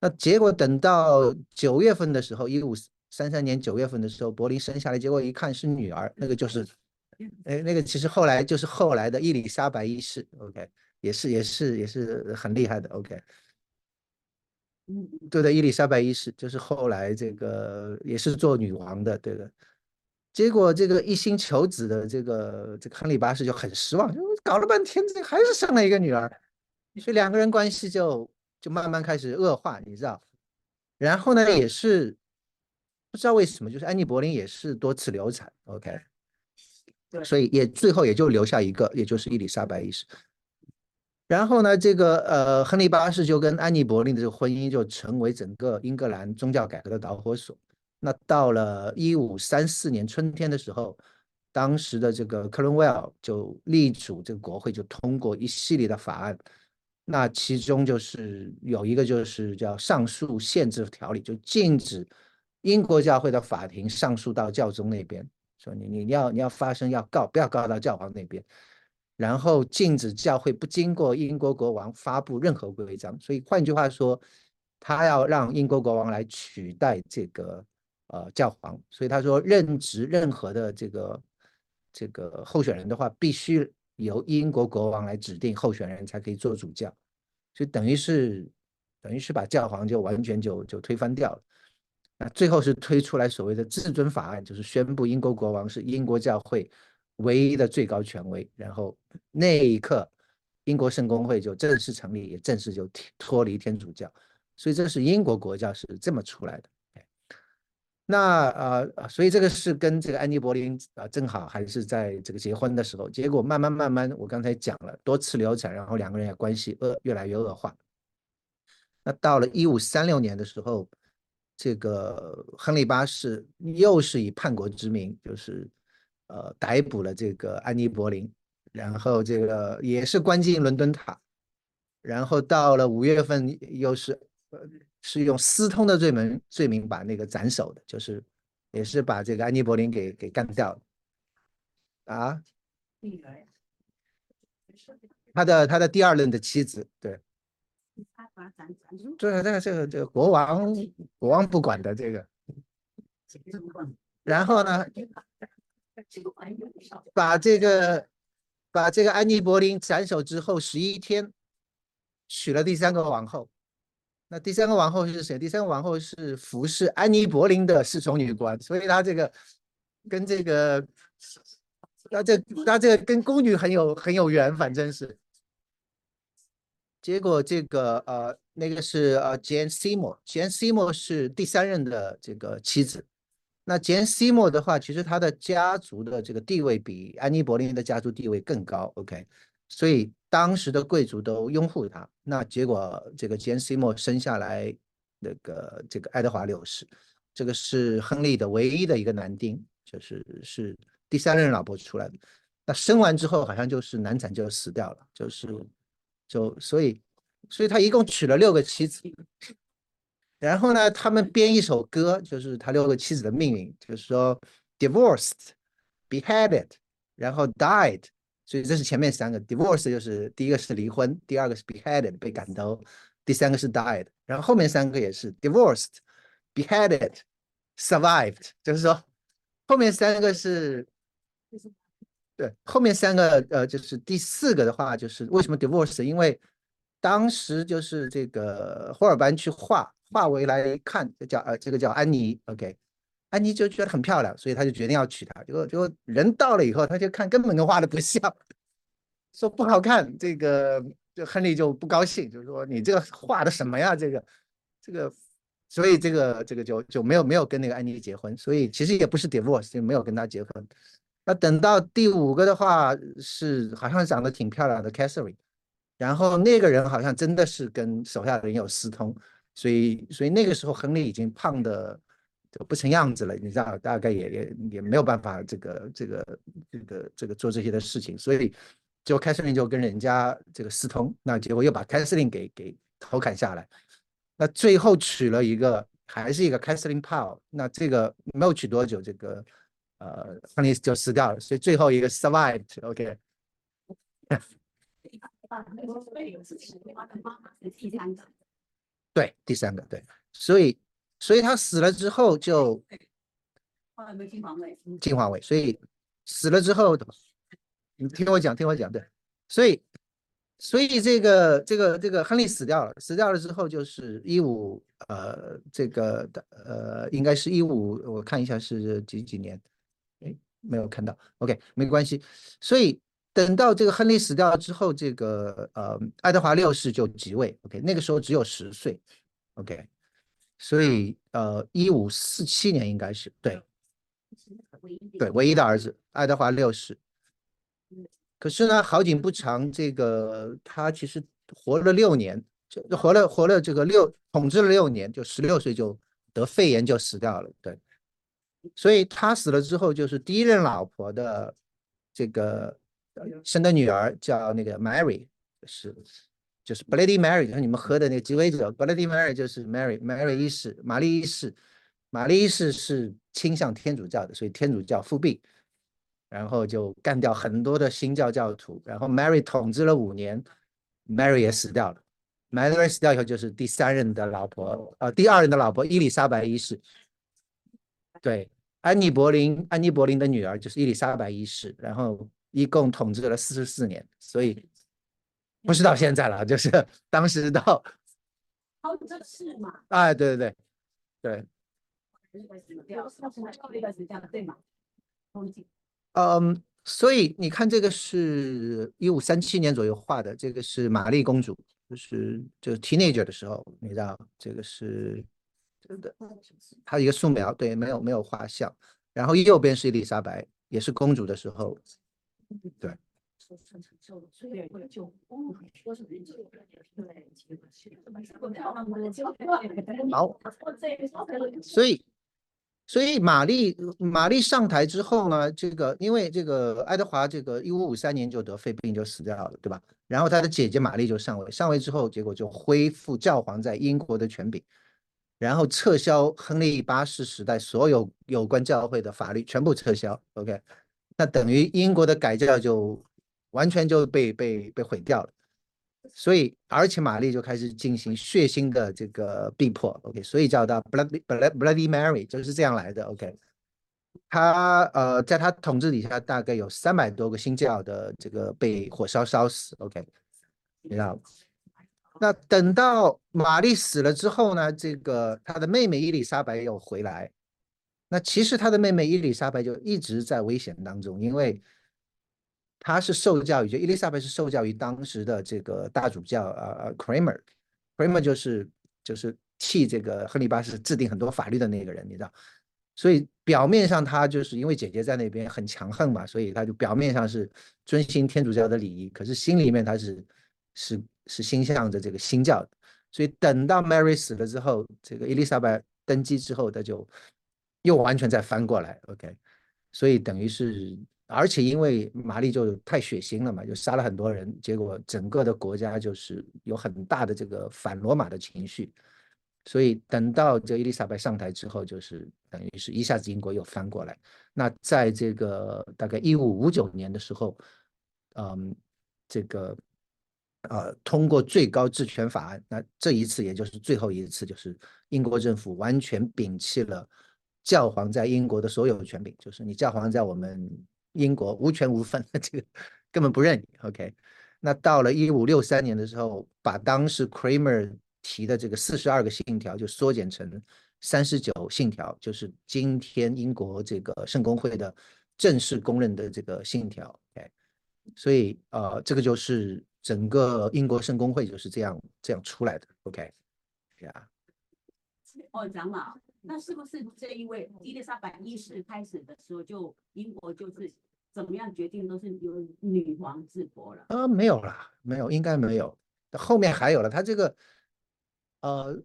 那结果等到九月份的时候，一五三三年九月份的时候，柏林生下来，结果一看是女儿，那个就是，哎那个其实后来就是后来的伊丽莎白一世，OK。也是也是也是很厉害的，OK，嗯，对的，伊丽莎白一世就是后来这个也是做女王的，对的。结果这个一心求子的这个这个亨利八世就很失望，就搞了半天，这还是生了一个女儿，所以两个人关系就就慢慢开始恶化，你知道。然后呢，也是不知道为什么，就是安妮柏林也是多次流产，OK，所以也最后也就留下一个，也就是伊丽莎白一世。然后呢，这个呃，亨利八世就跟安妮·柏林的这个婚姻就成为整个英格兰宗教改革的导火索。那到了一五三四年春天的时候，当时的这个克伦威尔就力主这个国会就通过一系列的法案。那其中就是有一个就是叫上诉限制条例，就禁止英国教会的法庭上诉到教宗那边，说你你要你要发声要告，不要告到教皇那边。然后禁止教会不经过英国国王发布任何规章，所以换句话说，他要让英国国王来取代这个呃教皇。所以他说，任职任何的这个这个候选人的话，必须由英国国王来指定候选人才可以做主教。所以等于是等于是把教皇就完全就就推翻掉了。那最后是推出来所谓的至尊法案，就是宣布英国国王是英国教会。唯一的最高权威，然后那一刻，英国圣公会就正式成立，也正式就脱离天主教，所以这是英国国教是这么出来的。那呃，所以这个是跟这个安妮·柏林啊，正好还是在这个结婚的时候，结果慢慢慢慢，我刚才讲了多次流产，然后两个人也关系恶越来越恶化。那到了一五三六年的时候，这个亨利八世又是以叛国之名，就是。呃，逮捕了这个安妮·柏林，然后这个也是关进伦敦塔，然后到了五月份又是是用私通的罪名罪名把那个斩首的，就是也是把这个安妮·柏林给给干掉了啊。他的他的第二任的妻子，对。对这个这个这个国王国王不管的这个。然后呢？把这个把这个安妮·柏林斩首之后十一天，娶了第三个王后。那第三个王后是谁？第三个王后是服侍安妮·柏林的侍从女官，所以她这个跟这个，那这那这个跟宫女很有很有缘，反正是。结果这个呃，那个是呃，Jane Seymour，Jane Seymour 是第三任的这个妻子。那杰恩·西莫的话，其实她的家族的这个地位比安妮·柏林的家族地位更高。OK，所以当时的贵族都拥护他。那结果这个杰恩·西莫生下来那个这个爱德华六世，这个是亨利的唯一的一个男丁，就是是第三任老婆出来的。那生完之后好像就是难产就死掉了，就是就所以所以他一共娶了六个妻子。然后呢，他们编一首歌，就是他六个妻子的命运，就是说，divorced, beheaded，然后 died，所以这是前面三个，divorce 就是第一个是离婚，第二个是 beheaded 被赶头，第三个是 died，然后后面三个也是 divorced, beheaded, survived，就是说后面三个是，对，后面三个呃就是第四个的话就是为什么 divorce？因为当时就是这个霍尔班去画。化为来看，叫呃，这个叫安妮，OK，安妮就觉得很漂亮，所以他就决定要娶她。结果，结果人到了以后，他就看根本跟画的不像，说不好看。这个，这亨利就不高兴，就是说你这个画的什么呀？这个，这个，所以这个，这个就就没有没有跟那个安妮结婚。所以其实也不是 divorce，就没有跟他结婚。那等到第五个的话，是好像长得挺漂亮的 Catherine，然后那个人好像真的是跟手下人有私通。所以，所以那个时候，亨利已经胖的就不成样子了，你知道，大概也也也没有办法，这个这个这个这个做这些的事情。所以，就凯瑟琳就跟人家这个私通，那结果又把凯瑟琳给给头砍下来。那最后娶了一个，还是一个凯瑟琳·鲍。那这个没有娶多久，这个呃，亨利就死掉了。所以最后一个 survived。OK。对，第三个对，所以，所以他死了之后就进皇位，进皇位，所以死了之后，你听我讲，听我讲，对，所以，所以这个这个这个亨利死掉了，死掉了之后就是一五呃这个的呃应该是一五，我看一下是几几年，哎，没有看到，OK，没关系，所以。等到这个亨利死掉了之后，这个呃爱德华六世就即位。OK，那个时候只有十岁。OK，所以呃一五四七年应该是对，对唯一的儿子爱德华六世。可是呢，好景不长，这个他其实活了六年，就就活了活了这个六统治了六年，就十六岁就得肺炎就死掉了。对，所以他死了之后，就是第一任老婆的这个呃生的女儿叫那个 Mary，是就是 Bloody Mary，就是你们喝的那个鸡尾酒，Bloody Mary 就是 Mary Mary 一世，玛丽一世，玛丽一世是倾向天主教的，所以天主教复辟。然后就干掉很多的新教教徒，然后 Mary 统治了五年，Mary 也死掉了。Mary 死掉以后，就是第三任的老婆，呃，第二任的老婆伊丽莎白一世。对，安妮·柏林，安妮·柏林的女儿就是伊丽莎白一世，然后一共统治了四十四年，所以不是到现在了，就是 当时到，好几个是嘛？哎，对对对对？嗯，所以你看，这个是一五三七年左右画的，这个是玛丽公主，就是就是 teenager 的时候，你知道，这个是真的，它一个素描，对，没有没有画像。然后右边是伊丽莎白，也是公主的时候，对。好，所以。所以玛丽玛丽上台之后呢，这个因为这个爱德华这个一五五三年就得肺病就死掉了，对吧？然后他的姐姐玛丽就上位，上位之后结果就恢复教皇在英国的权柄，然后撤销亨利八世时代所有有关教会的法律全部撤销。OK，那等于英国的改教就完全就被被被毁掉了。所以，而且玛丽就开始进行血腥的这个逼迫，OK，所以叫到 Bloody Bloody Mary，就是这样来的，OK。他呃，在他统治底下，大概有三百多个新教的这个被火烧烧死，OK。你知道，那等到玛丽死了之后呢，这个他的妹妹伊丽莎白又回来，那其实他的妹妹伊丽莎白就一直在危险当中，因为。他是受教于，就伊丽莎白是受教于当时的这个大主教呃呃 Kramer，Kramer 就是就是替这个亨利八世制定很多法律的那个人，你知道，所以表面上他就是因为姐姐在那边很强横嘛，所以他就表面上是遵循天主教的礼仪，可是心里面他是是是心向着这个新教的，所以等到 Mary 死了之后，这个伊丽莎白登基之后，他就又完全再翻过来，OK，所以等于是。而且因为玛丽就太血腥了嘛，就杀了很多人，结果整个的国家就是有很大的这个反罗马的情绪，所以等到这伊丽莎白上台之后，就是等于是一下子英国又翻过来。那在这个大概一五五九年的时候，嗯，这个呃通过最高治权法案，那这一次也就是最后一次，就是英国政府完全摒弃了教皇在英国的所有权柄，就是你教皇在我们。英国无权无分，这个根本不认你。OK，那到了一五六三年的时候，把当时 Kramer 提的这个四十二个信条就缩减成三十九信条，就是今天英国这个圣公会的正式公认的这个信条。OK，所以呃，这个就是整个英国圣公会就是这样这样出来的。OK，呀，哦，长老，那是不是这一位伊丽莎白一世开始的时候，就英国就是？怎么样决定都是由女王治国了？呃，没有啦，没有，应该没有。后面还有了，他这个，呃，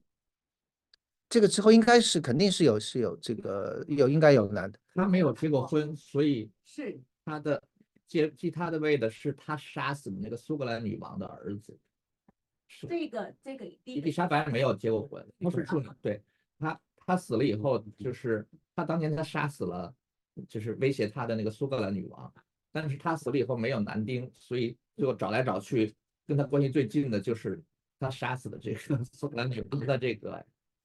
这个之后应该是肯定是有是有这个有应该有男的。他没有结过婚，所以是他的接继他的位的是他杀死的那个苏格兰女王的儿子。这个这个伊丽莎白没有结过婚，不是处女。对他他死了以后，就是他当年他杀死了。就是威胁他的那个苏格兰女王，但是他死了以后没有男丁，所以最后找来找去，跟他关系最近的就是他杀死的这个 苏格兰女王的这个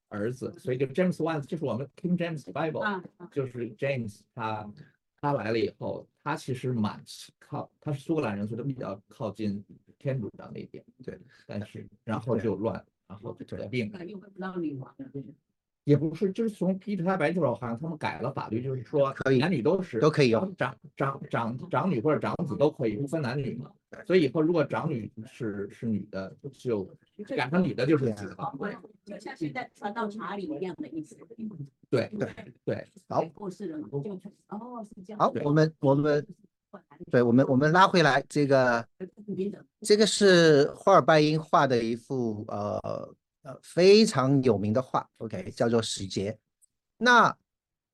儿子，所以就 James One 就是我们 King James Bible，就是 James 他他来了以后，他其实蛮靠他是苏格兰人，所以他比较靠近天主教那边，对，但是然后就乱，然后就得病，又不到女王。也不是，就是从伊丽莎白这边好像他们改了法律，就是说男女都是都可以有长长长长女或者长子都可以，不分男女嘛。所以以后如果长女是是女的，就改成女的就是子了。就像现在传到查理一样的意思。对对对，好，过世了嘛，就哦是这样。好，我们我们对我们我们拉回来这个。这个是霍尔拜因画的一幅呃呃非常有名的画，OK，叫做《使节》。那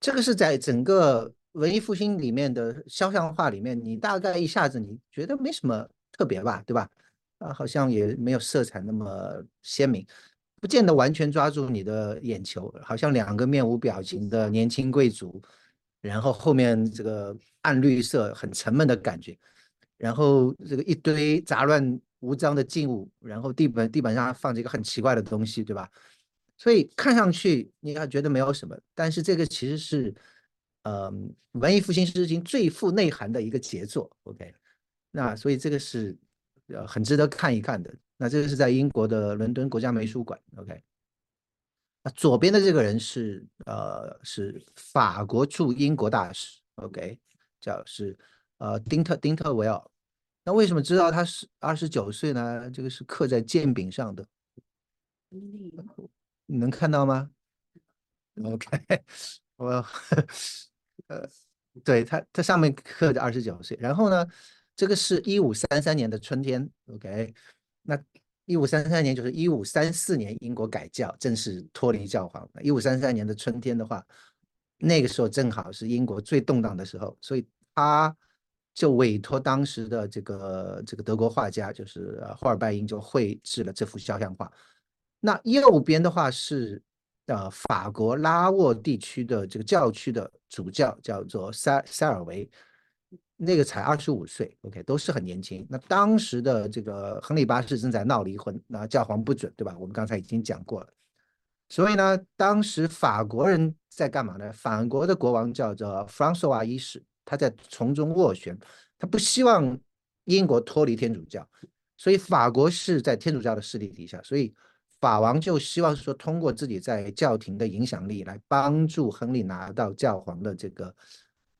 这个是在整个文艺复兴里面的肖像画里面，你大概一下子你觉得没什么特别吧，对吧？啊，好像也没有色彩那么鲜明，不见得完全抓住你的眼球，好像两个面无表情的年轻贵族，然后后面这个暗绿色很沉闷的感觉。然后这个一堆杂乱无章的静物，然后地板地板上放着一个很奇怪的东西，对吧？所以看上去你要觉得没有什么，但是这个其实是，呃，文艺复兴时期最富内涵的一个杰作。OK，那所以这个是呃很值得看一看的。那这个是在英国的伦敦国家美术馆。OK，那左边的这个人是呃是法国驻英国大使。OK，叫是。呃，丁特丁特维尔，那为什么知道他是二十九岁呢？这个是刻在剑柄上的，你能看到吗？OK，我呃，对他，他上面刻着二十九岁。然后呢，这个是一五三三年的春天，OK，那一五三三年就是一五三四年英国改教，正式脱离教皇。一五三三年的春天的话，那个时候正好是英国最动荡的时候，所以他。就委托当时的这个这个德国画家，就是霍尔拜因，就绘制了这幅肖像画。那右边的话是呃法国拉沃地区的这个教区的主教，叫做塞塞尔维，那个才二十五岁，OK，都是很年轻。那当时的这个亨利八世正在闹离婚，那教皇不准，对吧？我们刚才已经讲过了。所以呢，当时法国人在干嘛呢？法国的国王叫做弗朗索瓦一世。他在从中斡旋，他不希望英国脱离天主教，所以法国是在天主教的势力底下，所以法王就希望说通过自己在教廷的影响力来帮助亨利拿到教皇的这个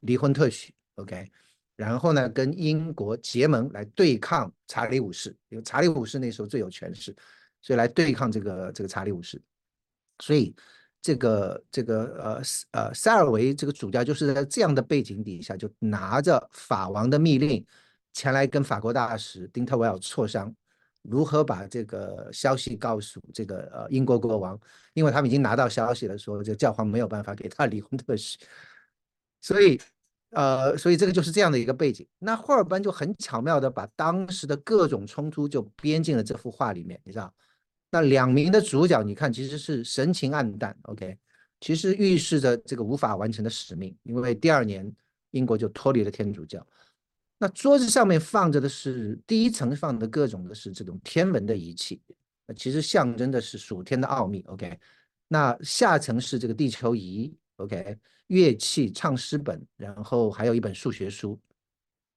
离婚特许，OK，然后呢跟英国结盟来对抗查理五世，因为查理五世那时候最有权势，所以来对抗这个这个查理五世，所以。这个这个呃呃塞尔维这个主教就是在这样的背景底下，就拿着法王的密令前来跟法国大使丁特维尔磋商，如何把这个消息告诉这个呃英国国王，因为他们已经拿到消息了，说这个教皇没有办法给他离婚特许，所以呃所以这个就是这样的一个背景。那霍尔班就很巧妙的把当时的各种冲突就编进了这幅画里面，你知道。那两名的主角，你看其实是神情黯淡，OK，其实预示着这个无法完成的使命，因为第二年英国就脱离了天主教。那桌子上面放着的是第一层放的各种的是这种天文的仪器，那其实象征的是属天的奥秘，OK。那下层是这个地球仪，OK，乐器、唱诗本，然后还有一本数学书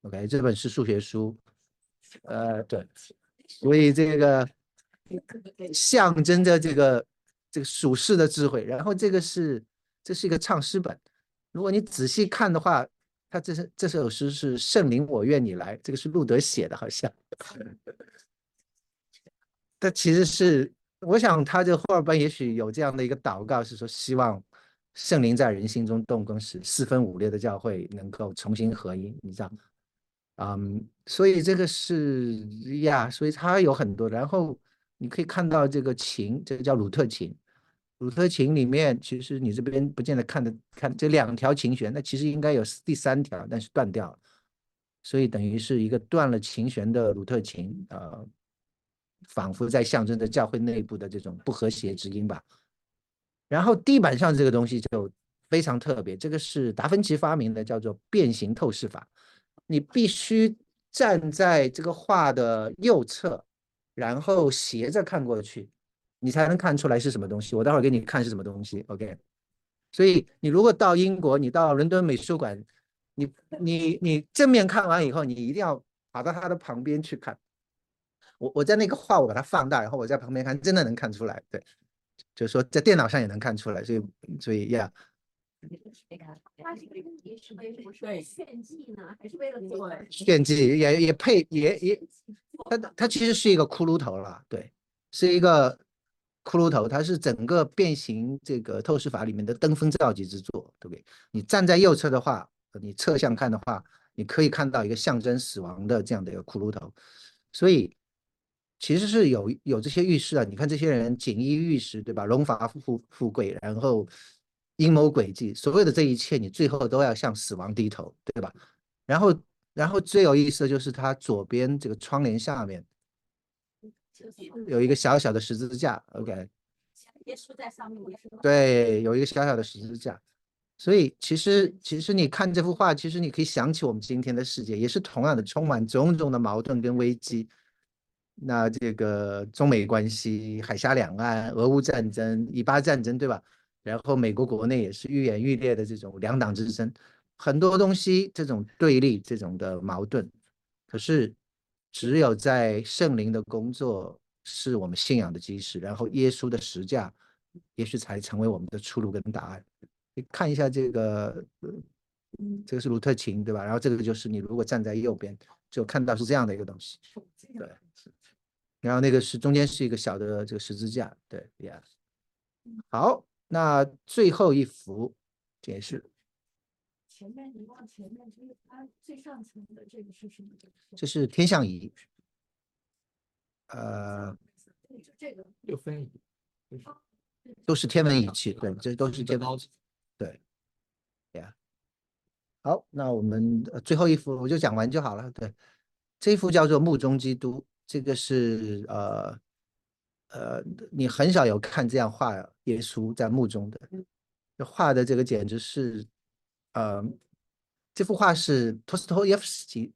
，OK，这本是数学书，呃，对，所以这个。象征着这个这个属世的智慧，然后这个是这是一个唱诗本，如果你仔细看的话，他这是这首诗是圣灵我愿你来，这个是路德写的，好像，他其实是我想他这霍尔班也许有这样的一个祷告，是说希望圣灵在人心中动工，时四分五裂的教会能够重新合一，你知道，嗯，所以这个是呀，所以他有很多，然后。你可以看到这个琴，这个叫鲁特琴。鲁特琴里面，其实你这边不见得看得看这两条琴弦，那其实应该有第三条，但是断掉了，所以等于是一个断了琴弦的鲁特琴，呃，仿佛在象征着教会内部的这种不和谐之音吧。然后地板上这个东西就非常特别，这个是达芬奇发明的，叫做变形透视法。你必须站在这个画的右侧。然后斜着看过去，你才能看出来是什么东西。我待会儿给你看是什么东西，OK？所以你如果到英国，你到伦敦美术馆，你你你正面看完以后，你一定要跑到它的旁边去看。我我在那个画我把它放大，然后我在旁边看，真的能看出来。对，就是说在电脑上也能看出来。所以所以呀。他是为炫技呢，还是为了做炫技？也也配也也，他他其实是一个骷髅头了，对，是一个骷髅头，它是整个变形这个透视法里面的登峰造极之作，对不对？你站在右侧的话，你侧向看的话，你可以看到一个象征死亡的这样的一个骷髅头，所以其实是有有这些预示啊。你看这些人锦衣玉食，对吧？荣华富富贵，然后阴谋诡计，所有的这一切，你最后都要向死亡低头，对吧？然后，然后最有意思的就是他左边这个窗帘下面有一个小小的十字架，OK。耶稣在上面，对，有一个小小的十字架，所以其实其实你看这幅画，其实你可以想起我们今天的世界，也是同样的充满种种的矛盾跟危机。那这个中美关系、海峡两岸、俄乌战争、以巴战争，对吧？然后美国国内也是愈演愈烈的这种两党之争，很多东西这种对立、这种的矛盾，可是只有在圣灵的工作。是我们信仰的基石，然后耶稣的实价，也许才成为我们的出路跟答案。你看一下这个，这个是卢特琴，对吧？然后这个就是你如果站在右边，就看到是这样的一个东西，对。然后那个是中间是一个小的这个十字架，对，yes。好，那最后一幅也是。前面你往前面，就是它最上层的这个是什么？这是天象仪。呃，这个六分仪，都是天文仪器，对，这都是天文，对，呀，好，那我们最后一幅我就讲完就好了。对，这一幅叫做墓中基督，这个是呃呃，你很少有看这样画耶稣在墓中的，画的这个简直是，呃，这幅画是托斯托耶夫斯基。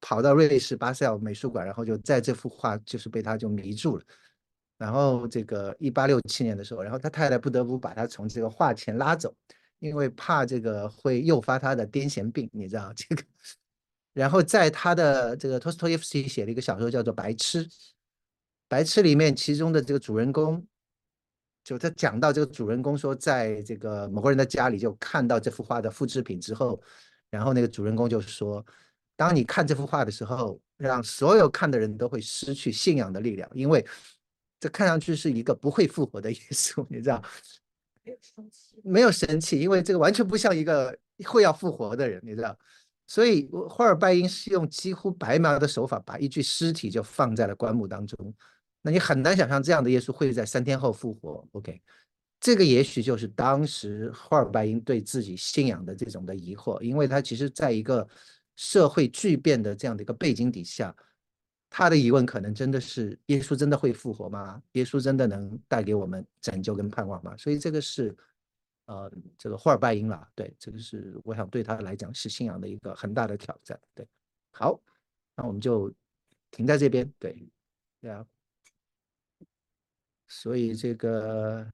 跑到瑞士巴塞尔美术馆，然后就在这幅画就是被他就迷住了。然后这个一八六七年的时候，然后他太太不得不把他从这个画前拉走，因为怕这个会诱发他的癫痫病，你知道这个。然后在他的这个托斯托耶夫斯基写了一个小说叫做《白痴》，《白痴》里面其中的这个主人公，就他讲到这个主人公说，在这个某个人的家里就看到这幅画的复制品之后，然后那个主人公就说。当你看这幅画的时候，让所有看的人都会失去信仰的力量，因为这看上去是一个不会复活的 耶稣，你知道？没有生气，没有生气，因为这个完全不像一个会要复活的人，你知道？所以霍尔拜因是用几乎白描的手法，把一具尸体就放在了棺木当中。你很难想象这样的耶稣会在三天后复活。OK，这个也许就是当时霍尔拜因对自己信仰的这种的疑惑，因为他其实在一个。社会巨变的这样的一个背景底下，他的疑问可能真的是：耶稣真的会复活吗？耶稣真的能带给我们拯救跟盼望吗？所以这个是，呃，这个霍尔拜因了。对，这个是我想对他来讲是信仰的一个很大的挑战。对，好，那我们就停在这边。对，对啊。所以这个。